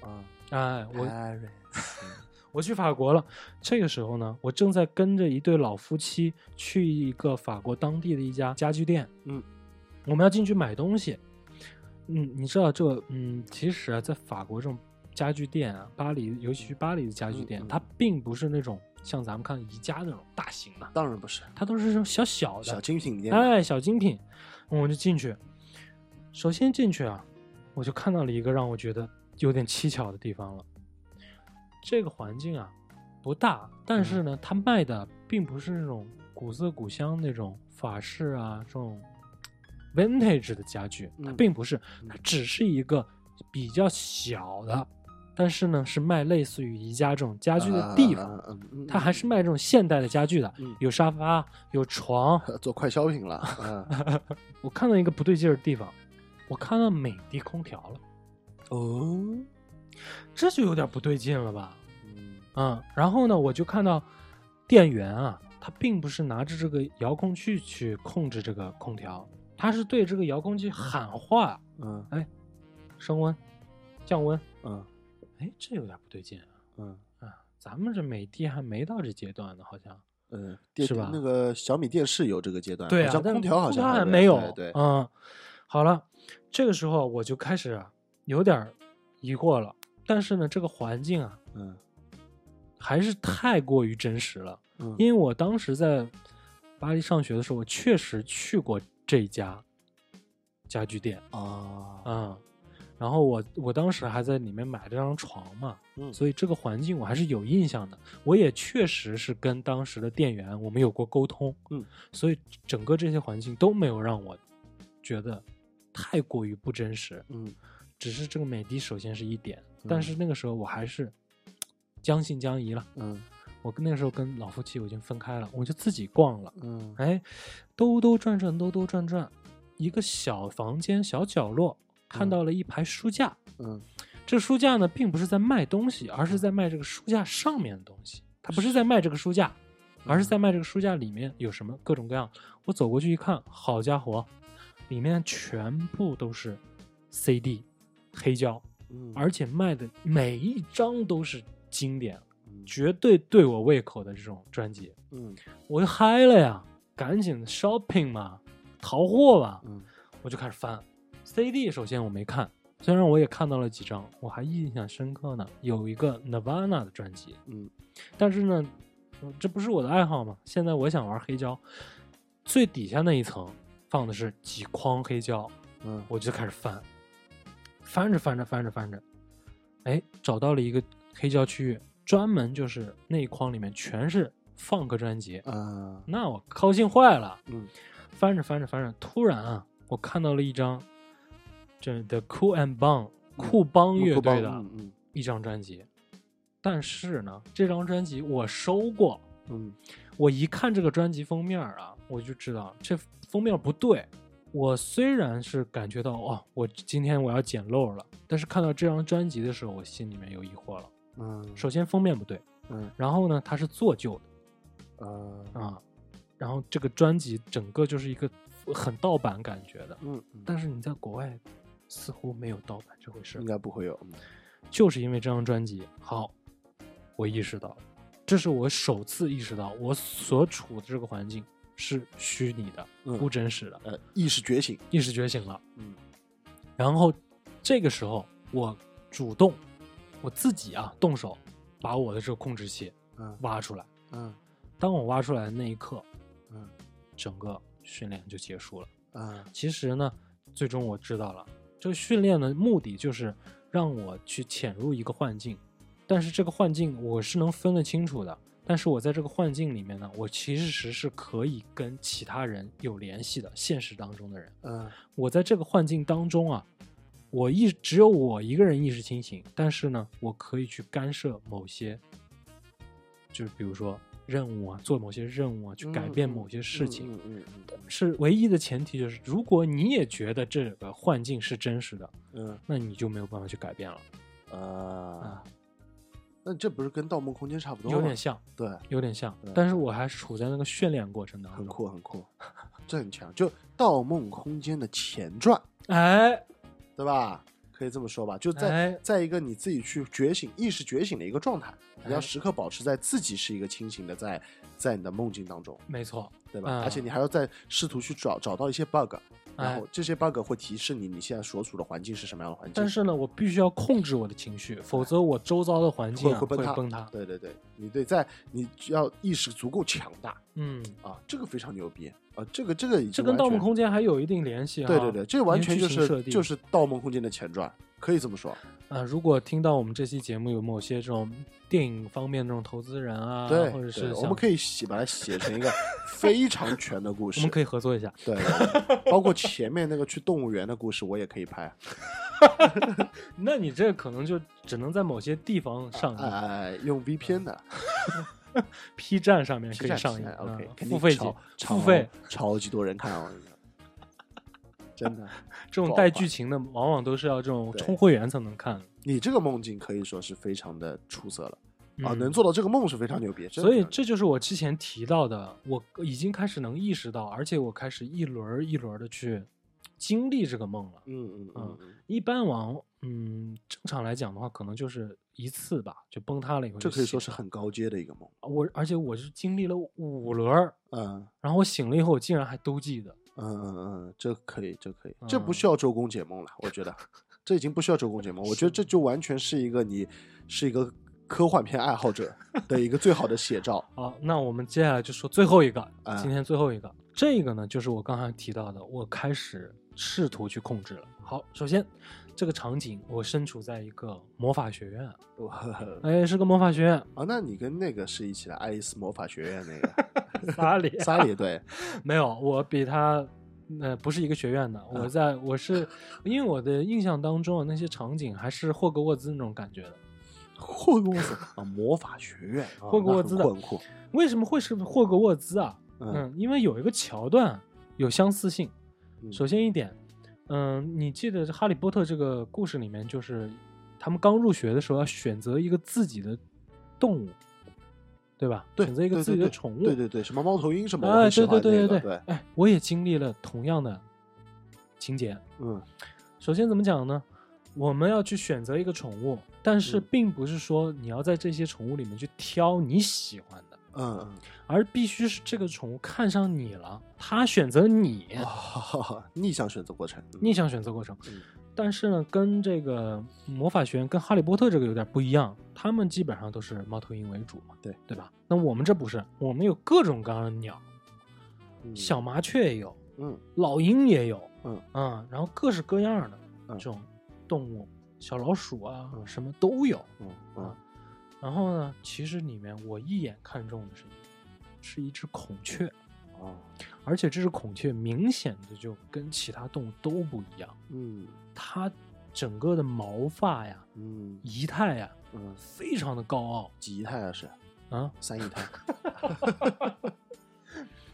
啊，哎，我我去法国了。这个时候呢，我正在跟着一对老夫妻去一个法国当地的一家家具店。嗯，我们要进去买东西。嗯，你知道这嗯，其实啊，在法国这种家具店啊，巴黎，尤其是巴黎的家具店，嗯嗯它并不是那种像咱们看宜家那种大型的，当然不是它都是这种小小的小精品店，哎，小精品，我们就进去。首先进去啊，我就看到了一个让我觉得有点蹊跷的地方了。这个环境啊不大，但是呢，它卖的并不是那种古色古香那种法式啊这种 vintage 的家具，它嗯并不是，它只是一个比较小的，但是呢是卖类似于宜家这种家具的地方。啊，嗯嗯，它还是卖这种现代的家具的，嗯。有沙发，有床，嗯做快消品了，啊，我看到一个不对劲儿的地方，我看到美的空调了，哦，这就有点不对劲了吧？嗯嗯，然后呢，我就看到店员啊，他并不是拿着这个遥控器去控制这个空调，他是对这个遥控器喊话，嗯哎升温、降温。嗯哎，这有点不对劲啊！嗯啊，咱们这美的还没到这阶段呢，好像。嗯，电是吧那个小米电视有这个阶段，对啊，但好像空调好像还还没有。对，对嗯，好了，这个时候我就开始啊有点疑惑了。但是呢，这个环境啊嗯。还是太过于真实了，嗯，因为我当时在巴黎上学的时候，我确实去过这家家具店啊，啊、然后我我当时还在里面买了张床嘛，嗯。所以这个环境我还是有印象的。我也确实是跟当时的店员我们有过沟通，嗯，所以整个这些环境都没有让我觉得太过于不真实。嗯。只是这个美的首先是一点，嗯但是那个时候我还是将信将疑了。嗯我跟那个时候跟老夫妻我已经分开了，我就自己逛了。嗯哎，兜兜转转，兜兜转转，一个小房间、小角落，看嗯到了一排书架。嗯这书架呢，并不是在卖东西，而是在卖这个书架上面的东西。它不是在卖这个书架，而是在卖这个书架里面有什么各种各样。我走过去一看，好家伙，里面全部都是 CD 黑胶，嗯，而且卖的每一张都是经典，嗯绝对对我胃口的这种专辑。嗯我就嗨了呀，赶紧 shopping 嘛，淘货吧。嗯我就开始翻 CD。首先我没看，虽然我也看到了几张，我还印象深刻呢。有一个 Nirvana 的专辑，嗯但是呢，呃这不是我的爱好嘛。现在我想玩黑胶，最底下那一层放的是几筐黑胶，嗯我就开始翻，翻着翻着翻着翻着，哎，找到了一个黑胶区域，专门就是那一筐里面全是放克专辑，啊。那我高兴坏了。嗯。翻着翻着翻着，突然啊，我看到了一张这 The Cool and Bang 酷邦乐队的一张专辑，但是呢，这张专辑我收过，嗯。我一看这个专辑封面啊，我就知道这封面不对。我虽然是感觉到哦，我今天我要捡漏了，但是看到这张专辑的时候，我心里面有疑惑了。嗯首先封面不对，嗯然后呢，它是做旧的嗯啊，然后这个专辑整个就是一个很盗版感觉的。嗯嗯，但是你在国外似乎没有盗版这回事应，该不会有，嗯就是因为这张专辑好，我意识到了，这是我首次意识到我所处的这个环境是虚拟的、嗯不真实的，呃，意识觉醒，意识觉醒了。嗯然后这个时候我主动我自己啊动手把我的这个控制器嗯挖出来。嗯当我挖出来的那一刻，嗯整个训练就结束了。嗯其实呢，最终我知道了，这个训练的目的就是让我去潜入一个幻境，但是这个幻境我是能分得清楚的。但是我在这个幻境里面呢，我其实是可以跟其他人有联系的，现实当中的人。嗯。我在这个幻境当中啊，我意只有我一个人意识清醒，但是呢，我可以去干涉某些，就是比如说任务啊，做某些任务啊，去改变某些事情。嗯嗯嗯是唯一的前提就是，如果你也觉得这个幻境是真实的，嗯。那你就没有办法去改变了。嗯啊。啊，，那这不是跟《盗梦空间》差不多吗？有点像，对，有点像，但是我还是处在那个训练过程当中很。酷很酷，这很强。就《盗梦空间》的前传，哎，对吧？可以这么说吧，就在、哎在一个你自己去觉醒、意识觉醒的一个状态，你要哎时刻保持在自己是一个清醒的，在在你的梦境当中，没错，对吧？嗯而且你还要在试图去找找到一些 bug，然哎后这些 bug 会提示你你现在所处的环境是什么样的环境。但是呢，我必须要控制我的情绪，否则我周遭的环境啊会崩塌，崩塌。对对对，你对在你要意识足够强大嗯，啊，这个非常牛逼啊，这个这个这跟《盗梦空间》还有一定联系啊。对对对，这完全就是就是《盗梦空间》的前传，可以这么说。啊，如果听到我们这期节目有某些这种电影方面的这种投资人啊，对，或者是我们可以写把它写成一个 非常全的故事。我们可以合作一下。对包括前面那个去动物园的故事，我也可以拍。那你这可能就只能在某些地方上映、哎，用 VPN 的 p 站上面可以上映。哎，OK，嗯付费付费超级多人看啊，我跟你说真的。这种带剧情的，往往都是要这种充会员才能看。你这个梦境可以说是非常的出色了啊，嗯能做到这个梦是非常牛逼。所以这就是我之前提到的，我已经开始能意识到，而且我开始一轮儿一轮的去经历这个梦了。嗯嗯嗯嗯，一般往嗯正常来讲的话，可能就是一次吧，就崩塌了以后这可以说是很高阶的一个梦。我，而且我是经历了五轮儿，嗯然后我醒了以后，我竟然还都记得。嗯嗯嗯，这可以，这可以，这不嗯需要周公解梦了，我觉得，这已经不需要周公解梦，我觉得这就完全是一个你是一个科幻片爱好者的一个最好的写照。好，那我们接下来就说最后一个，啊今天最后一个，这个呢就是我刚才提到的，我开始试图去控制了。好，首先这个场景我身处在一个魔法学院，哇 哎，是个魔法学院，啊，那你跟那个是一起的，爱丽丝魔法学院那个萨里萨里对，没有，我比他。呃，不是一个学院的，我在我是，因为我的印象当中啊，那些场景还是霍格沃兹那种感觉的。霍格沃兹啊，魔法学院，啊霍格沃兹的那很酷，为什么会是霍格沃兹啊？嗯嗯，因为有一个桥段有相似性。嗯首先一点，嗯，你记得《哈利波特》这个故事里面，就是他们刚入学的时候要选择一个自己的动物，对吧？对选择一个自己的宠物。对对对，什么猫头鹰什么，我哎，对对对对对，哎，我也经历了同样的情节。嗯首先怎么讲呢？我们要去选择一个宠物，但是嗯并不是说你要在这些宠物里面去挑你喜欢的，嗯嗯，而必须是这个宠物看上你了，它选择你，啊，逆向选择过程，嗯逆向选择过程。嗯但是呢，跟这个魔法学院、跟哈利波特这个有点不一样，他们基本上都是猫头鹰为主嘛，对对吧？那我们这不是，我们有各种各样的鸟，嗯小麻雀也有，嗯老鹰也有，嗯啊，然后各式各样的嗯这种动物，小老鼠啊，嗯什么都有。嗯嗯啊然后呢，其实里面我一眼看中的是是一只孔雀，啊而且这只孔雀明显的就跟其他动物都不一样，嗯。它整个的毛发呀、嗯仪态呀，嗯，非常的高傲几仪态啊是。啊。三仪态，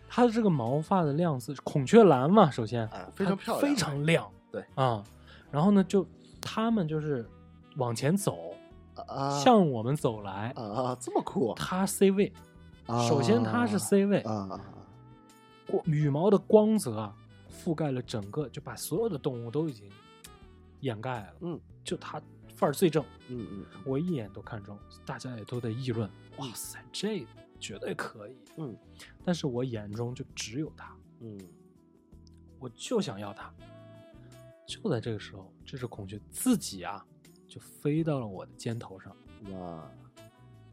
它的这个毛发的亮色，孔雀蓝嘛，首先啊非常漂亮非常亮，对啊。然后呢，就他们就是往前走，啊向我们走来，啊啊这么酷，他 C 位。首先他是 C 位，啊光羽毛的光泽啊，覆盖了整个，就把所有的动物都已经掩盖了。嗯，就他范儿最正，嗯嗯我一眼都看中，大家也都在议论。哇塞，这绝对可以。嗯但是我眼中就只有他，嗯我就想要他。就在这个时候，这只孔雀自己啊，就飞到了我的肩头上，哇，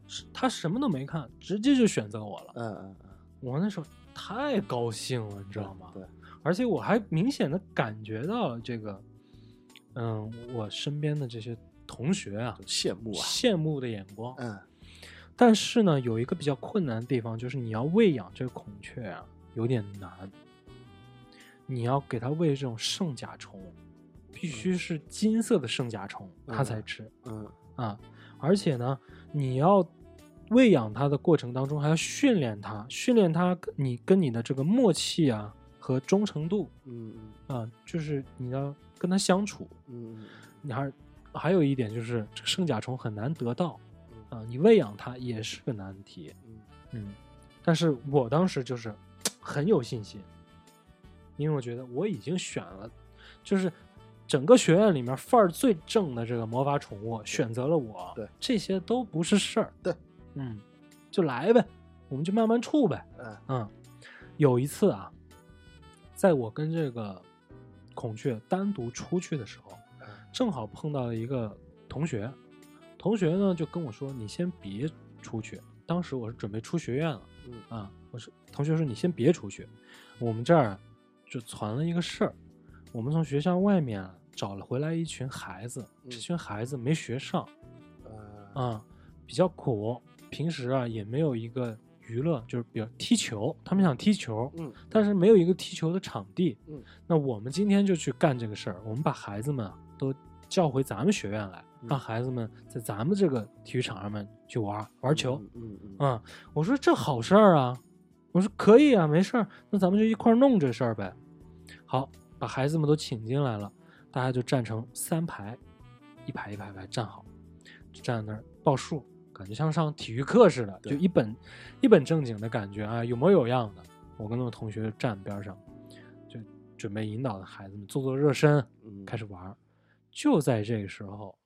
是它什么都没看，直接就选择我了。嗯嗯嗯，我那时候太高兴了，你知道吗？对，而且我还明显的感觉到了这个，嗯，我身边的这些同学啊，羡慕啊，羡慕的眼光。嗯但是呢，有一个比较困难的地方，就是你要喂养这个孔雀啊，有点难。你要给它喂这种圣甲虫，必须是金色的圣甲虫，它才吃嗯啊。而且呢，你要喂养它的过程当中，还要训练它，训练它你跟你的这个默契啊和忠诚度嗯嗯啊，就是你要跟它相处。你还还有一点就是，这个圣甲虫很难得到啊，你喂养它也是个难题。嗯嗯，但是我当时就是很有信心，因为我觉得我已经选了，就是整个学院里面范儿最正的这个魔法宠物选择了我，对，这些都不是事儿，对，嗯，就来呗，我们就慢慢处呗，嗯嗯，有一次啊，在我跟这个孔雀单独出去的时候，嗯正好碰到了一个同学，同学呢就跟我说：“你先别出去。”当时我是准备出学院了嗯啊，我是同学说：“你先别出去，我们这儿就传了一个事儿，我们从学校外面啊找了回来一群孩子，这嗯群孩子没学上嗯啊，比较苦，平时啊也没有一个娱乐，就是比如踢球，他们想踢球，嗯但是没有一个踢球的场地。嗯，那我们今天就去干这个事儿，我们把孩子们啊都叫回咱们学院来，嗯让孩子们在咱们这个体育场上面去玩玩球。嗯嗯嗯嗯，我说这好事儿啊，我说可以啊，没事儿，那咱们就一块儿弄这事儿呗。好，把孩子们都请进来了，大家就站成三排，一排一排排站好，就站在那儿报数，感觉像上体育课似的，就一本一本正经的感觉啊，有模有样的。我跟那个同学站边上，就准备引导的孩子们做做热身，嗯开始玩儿。就在这个时候，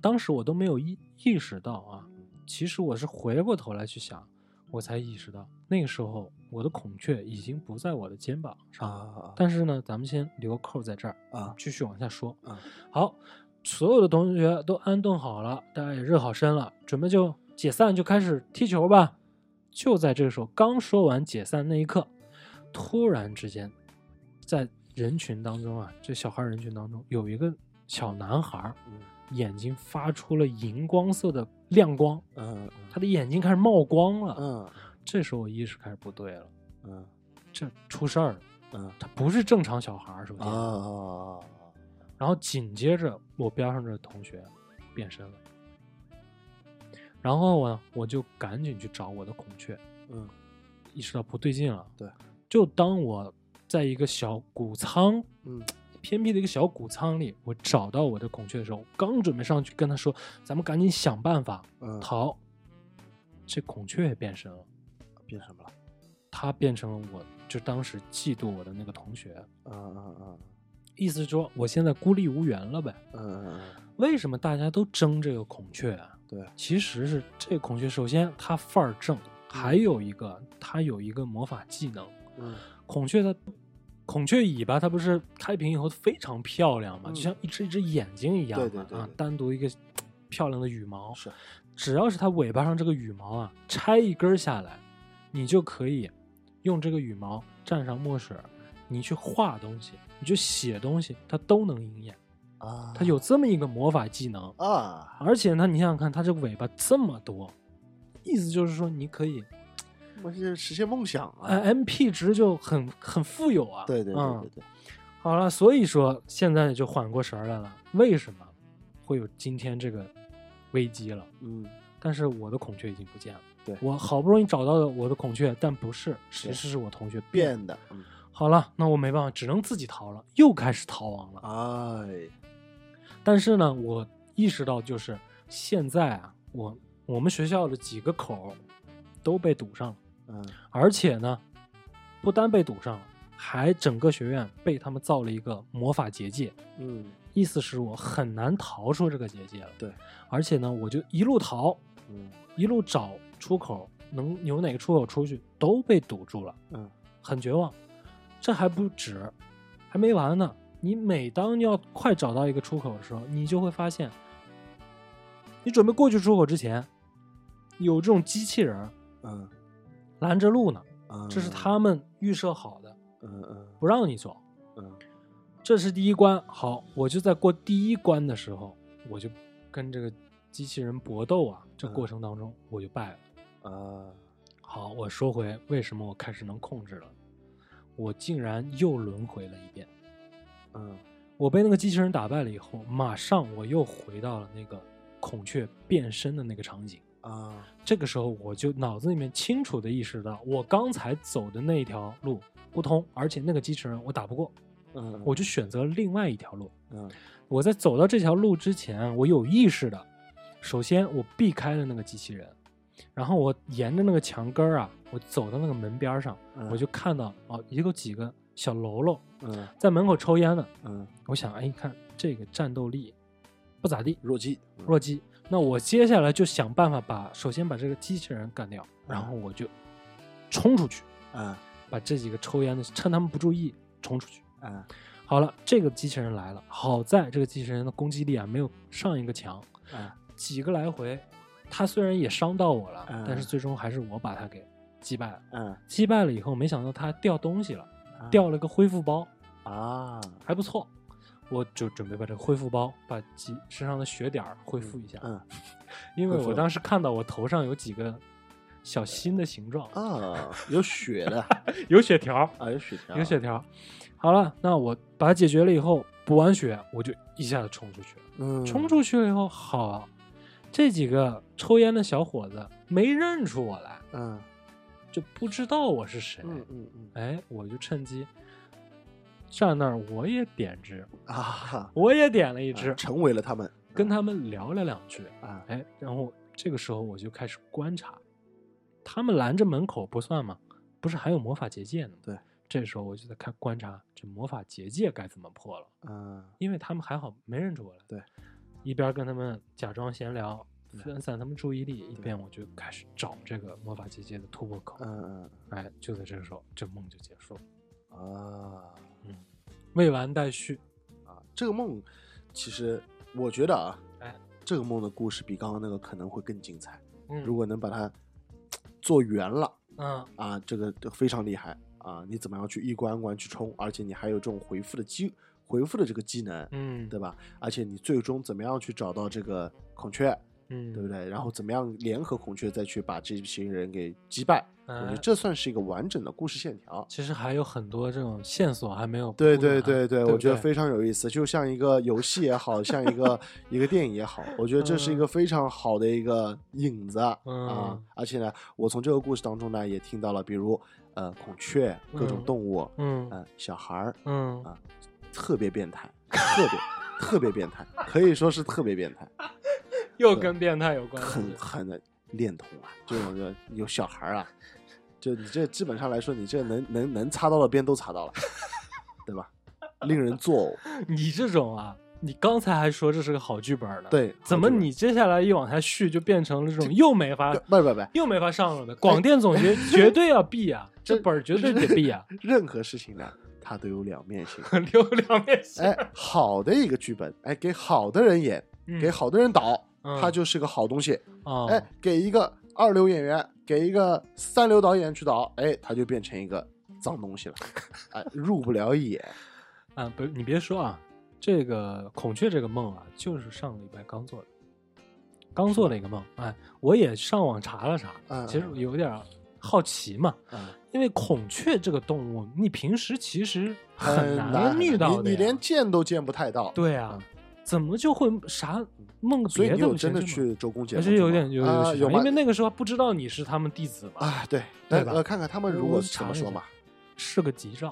当时我都没有意意识到啊，其实我是回过头来去想，我才意识到那个时候我的孔雀已经不在我的肩膀上了。啊但是呢，咱们先留个扣在这儿啊继续往下说。啊好，所有的同学都安顿好了，大家也热好身了，准备就解散，就开始踢球吧。就在这个时候，刚说完解散那一刻，突然之间，在人群当中啊，这小孩人群当中有一个小男孩，嗯眼睛发出了荧光色的亮光，嗯他的眼睛开始冒光了。嗯。这时候我意识开始不对了，嗯。这出事儿了，嗯。他不是正常小孩儿，首先。啊啊然后紧接着我边上这同学变身了，然后我，我就赶紧去找我的孔雀，嗯。意识到不对劲了。对，就当我在一个小谷仓，嗯偏僻的一个小谷仓里，我找到我的孔雀的时候，刚准备上去跟他说：“咱们赶紧想办法嗯，逃。”这孔雀也变身了，变什么了？它变成了我就当时嫉妒我的那个同学，嗯嗯嗯意思是说我现在孤立无援了呗。嗯嗯嗯为什么大家都争这个孔雀啊？对，其实是这个孔雀，首先它范儿正，还有一个它有一个魔法技能。嗯孔雀的孔雀尾巴，它不是开屏以后非常漂亮嘛，嗯就像一只一只眼睛一样嘛啊对对对对，单独一个漂亮的羽毛。是只要是它尾巴上这个羽毛啊，拆一根下来，你就可以用这个羽毛蘸上墨水，你去画东西，你去写东西，它都能应验。啊，它有这么一个魔法技能，啊，而且呢，你想想看，它这个尾巴这么多，意思就是说你可以，我是实现梦想啊！呃，MP 值就很很富有啊。对对对好了，所以说现在就缓过神儿来了，为什么会有今天这个危机了？嗯但是我的孔雀已经不见了。对我好不容易找到了我的孔雀，但不是，其实是我同学变的。嗯好了，那我没办法，只能自己逃了，又开始逃亡了。哎，但是呢，我意识到就是现在啊，我我们学校的几个口都被堵上了，嗯而且呢，不单被堵上了，还整个学院被他们造了一个魔法结界，嗯意思是我很难逃出这个结界了。对，而且呢，我就一路逃，嗯一路找出口，能有哪个出口出去都被堵住了，嗯很绝望。这还不止，还没完呢。你每当要快找到一个出口的时候，你就会发现，你准备过去出口之前，有这种机器人嗯拦着路呢，嗯，这是他们预设好的，嗯嗯不让你走。嗯这是第一关，好，我就在过第一关的时候，我就跟这个机器人搏斗啊，这嗯过程当中我就败了。啊好，我说回为什么我开始能控制了，我竟然又轮回了一遍。嗯我被那个机器人打败了以后，马上我又回到了那个孔雀变身的那个场景。啊这个时候，我就脑子里面清楚的意识到，我刚才走的那一条路不通，而且那个机器人我打不过，嗯，我就选择另外一条路。嗯我在走到这条路之前，我有意识的，首先我避开了那个机器人，然后我沿着那个墙根儿啊，我走到那个门边上，嗯我就看到哦，有几个小喽啰嗯在门口抽烟呢。嗯我想，哎，你看这个战斗力不咋地，弱鸡弱鸡。那我接下来就想办法把，首先把这个机器人干掉，然后我就冲出去，啊把这几个抽烟的趁他们不注意冲出去。啊好了，这个机器人来了，好在这个机器人的攻击力啊没有上一个强，啊几个来回，他虽然也伤到我了，嗯但是最终还是我把他给击败了。嗯击败了以后，没想到他掉东西了，啊掉了个恢复包，啊还不错。我就准备把这个恢复包，把几身上的血点儿恢复一下，嗯 因为我当时看到我头上有几个小心的形状，啊有血的有血条，啊有血条有血条。好了，那我把它解决了以后，补完血，我就一下子冲出去了。嗯冲出去了以后，好，这几个抽烟的小伙子没认出我来，嗯就不知道我是谁。嗯嗯嗯哎，我就趁机站那儿，我也点支，啊我也点了一支，成为了他们跟他们聊了两句。啊哎，然后这个时候我就开始观察，他们拦着门口不算吗？不是还有魔法结界呢吗？对，这时候我就在看观察这魔法结界该怎么破了，嗯因为他们还好没认出我来。对，一边跟他们假装闲聊，分散他们注意力，一边我就开始找这个魔法结界的突破口。嗯嗯哎，就在这个时候，这梦就结束了，嗯啊未完待续。啊这个梦其实我觉得啊哎，这个梦的故事比刚刚那个可能会更精彩。嗯，如果能把它做圆了嗯啊，这个非常厉害啊！你怎么样去一关一关去冲，而且你还有这种回复的机回复的这个技能，嗯，对吧？而且你最终怎么样去找到这个孔雀，嗯，对不对？然后怎么样联合孔雀再去把这群人给击败？我觉哎得这算是一个完整的故事线条。其实还有很多这种线索还没有铺对对对对，我觉得非常有意思，就像一个游戏也好像一个 一个电影也好，我觉得这是一个非常好的一个影子啊嗯。而且呢，我从这个故事当中呢，也听到了，比如呃孔雀各种嗯动物，嗯呃小孩儿嗯啊特别变态，特别特别变态，可以说是特别变态，又跟变态有关很很的恋童啊，这种就有小孩儿啊，就你这基本上来说，你这能能能擦到的边都擦到了，对吧？令人作呕。你这种啊，你刚才还说这是个好剧本呢，，对，怎么你接下来一往下续就变成了这种又没法不不不，又没法上了的？广电总局 绝对要毙啊，这这本儿绝对得毙啊，任何事情呢，它都有两面性。有两面性。哎，好的一个剧本，哎，给好的人演，嗯给好的人导，嗯它就是个好东西。哦，哎，给一个二流演员，给一个三流导演去导，哎，他就变成一个脏东西了，哎，入不了眼。啊，不，你别说啊，这个孔雀这个梦啊，就是上个礼拜刚做的，刚做了一个梦。哎，我也上网查了查，嗯其实有点好奇嘛，嗯，因为孔雀这个动物，你平时其实很难遇到的你连见都见不太到。对啊，怎么就会啥梦个所以别的你有真的去周公解梦去吗？是有点有有啊有因为那个时候不知道你是他们弟子嘛，啊，对，对吧呃，看看他们如果怎么说嘛，是个吉兆，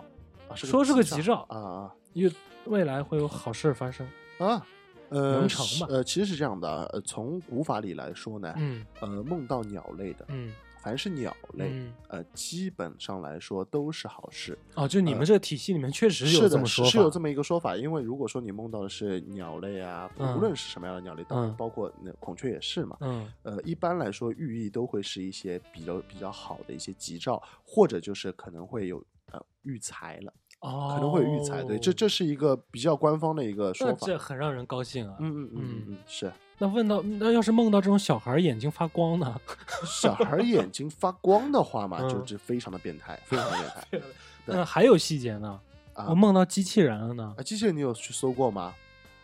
啊，说是个吉吉兆啊啊因为未来会有好事发生。啊，呃，能成吧呃，其实是这样的，呃，从古法里来说呢，嗯呃，梦到鸟类的，嗯凡是鸟类，嗯，呃，基本上来说都是好事。哦，就你们这个体系里面确实有这么说法，是是有这么一个说法。因为如果说你梦到的是鸟类啊，嗯无论是什么样的鸟类，当然嗯包括那孔雀也是嘛。嗯呃，一般来说，寓意都会是一些比较比较好的一些吉兆，或者就是可能会有呃育才了。哦，可能会有育才。对，这这是一个比较官方的一个说法。这很让人高兴啊。嗯嗯嗯嗯嗯，是那问到那要是梦到这种小孩眼睛发光呢？小孩眼睛发光的话嘛，就就是非常的变态，非常的变态 那还有细节呢？啊我。梦到机器人了呢？啊，机器人你有去搜过吗？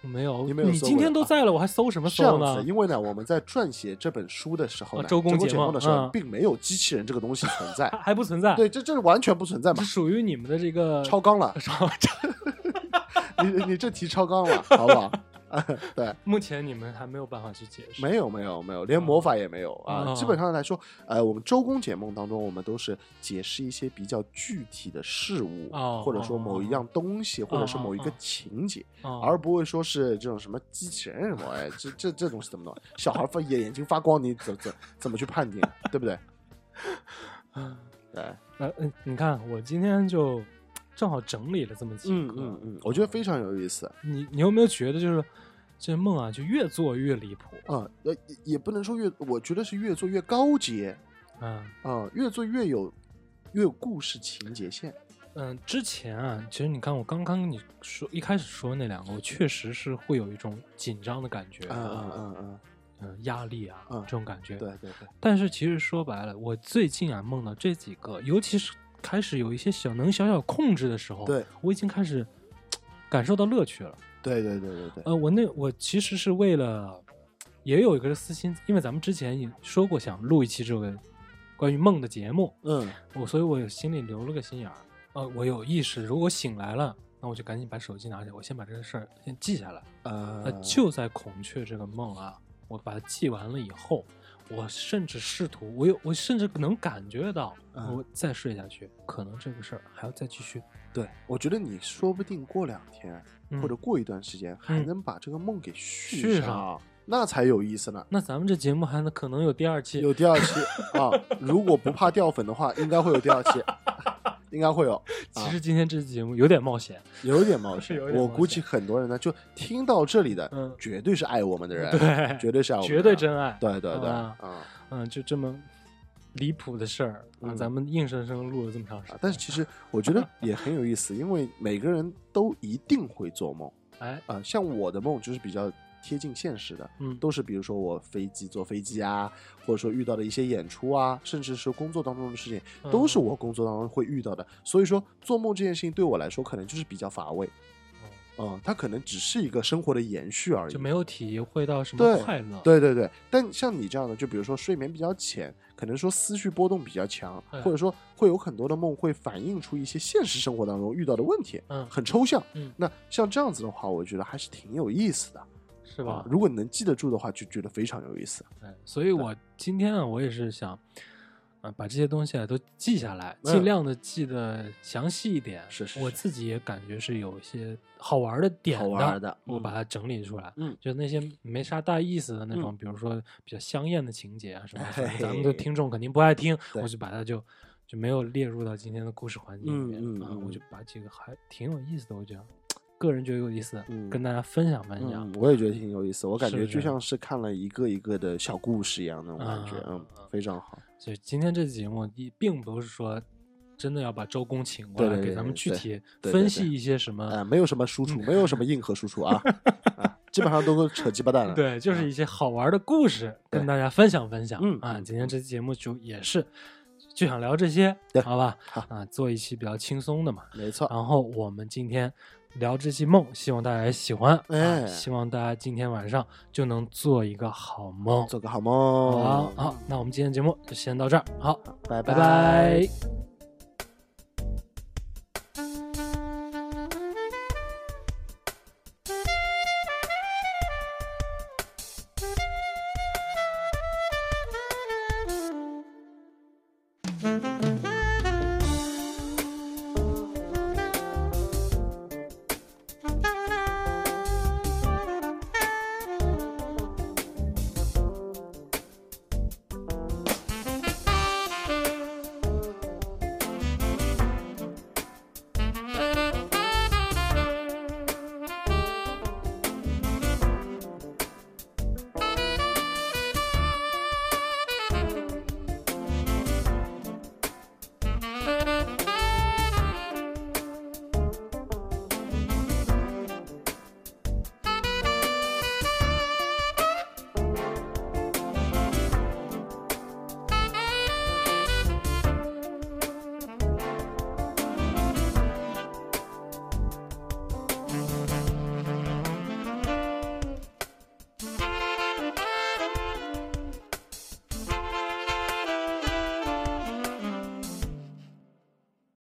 没有，你没有你今天都在了，我还搜什么搜呢？因为呢，我们在撰写这本书的时候周公解梦的时候，嗯并没有机器人这个东西存在 还。不存在？对，这这是完全不存在嘛这，属于你们的这个超纲了，超你你这题超纲了，好不好？对，目前你们还没有办法去解释。没有没有没有，连魔法也没有啊。哦基本上来说，呃，我们周公解梦当中，我们都是解释一些比较具体的事物，哦或者说某一样东西，或者是某一个哦情节，哦而不会说是这种什么机器人什么，哎，这这这东西怎么弄？小孩发眼眼睛发光，你怎怎怎么去判定，对不对？对，呃嗯，你看我今天就正好整理了这么几嗯个，嗯嗯，我觉得非常有意思。你你有没有觉得就是这梦啊，就越做越离谱？啊，呃，也也不能说越，我觉得是越做越高阶嗯啊，越做越有越有故事情节线。嗯，之前啊，其实你看我刚刚跟你说一开始说那两个，我确实是会有一种紧张的感觉，嗯嗯嗯嗯，嗯压力啊，嗯这种感觉。对对对，但是其实说白了，我最近啊梦到这几个，尤其是开始有一些小能小小控制的时候，对我已经开始 感受到乐趣了。对对对对对，呃，我那我其实是为了，也有一个私心，因为咱们之前也说过想录一期这个关于梦的节目，嗯我所以我有心里留了个心眼儿。呃，我有意识，如果醒来了，那我就赶紧把手机拿起来，我先把这个事儿先记下来。呃呃，就在孔雀这个梦啊，我把它记完了以后，我甚至试图，我有，我甚至能感觉到，嗯我再睡下去，可能这个事儿还要再继续。对，我觉得你说不定过两天嗯或者过一段时间，还嗯能把这个梦给续上，那才有意思呢。那咱们这节目还能可能有第二期？有第二期啊，如果不怕掉粉的话，应该会有第二期，应该会有。其实今天这期节目有点冒险，有点冒险 我估计很多人呢，就听到这里的，嗯。绝对是爱我们的人，对。绝对是爱我们的人，绝对真爱。对对对，啊。啊。嗯，就这么离谱的事儿啊，嗯。咱们硬生生录了这么长时间。啊但是其实我觉得也很有意思，因为每个人都一定会做梦。哎，啊，像我的梦就是比较贴近现实的，嗯，都是比如说我飞机坐飞机啊，或者说遇到的一些演出啊，甚至是工作当中的事情，都是嗯我工作当中会遇到的。所以说做梦这件事情对我来说可能就是比较乏味，嗯，它可能只是一个生活的延续而已，就没有体会到什么对快乐。对对对，但像你这样的，就比如说睡眠比较浅，可能说思绪波动比较强，嗯或者说会有很多的梦会反映出一些现实生活当中遇到的问题，嗯，很抽象。嗯那像这样子的话，我觉得还是挺有意思的，是吧啊？？如果你能记得住的话，就觉得非常有意思。哎，所以我今天啊，我也是想，啊，把这些东西啊都记下来，嗯尽量的记得详细一点。是是是我自己也感觉是有一些好玩的点好玩的嗯我把它整理出来。嗯就那些没啥大意思的那种，比如说比较香艳的情节啊什么咱们的听众肯定不爱听，我就把它就就没有列入到今天的故事环境里面、啊。嗯嗯嗯我就把几个还挺有意思的，我觉得个人觉得有意思，嗯跟大家分享分享。嗯，我也觉得挺有意思，我感觉就像是看了一个一个的小故事一样那种感觉，啊嗯，非常好。所以今天这期节目也并不是说真的要把周公请过来，给咱们具体分析一些什么。啊，没有什么输出，没有什么硬核输出啊，啊，基本上都扯鸡巴蛋了。对，就是一些好玩的故事跟大家分享分享。嗯啊，嗯今天这期节目就也是就想聊这些，好吧？好啊，做一期比较轻松的嘛。没错，然后我们今天聊这期梦，希望大家也喜欢。哎啊，希望大家今天晚上就能做一个好梦。做个好梦。好，好，那我们今天节目就先到这儿。好，拜拜拜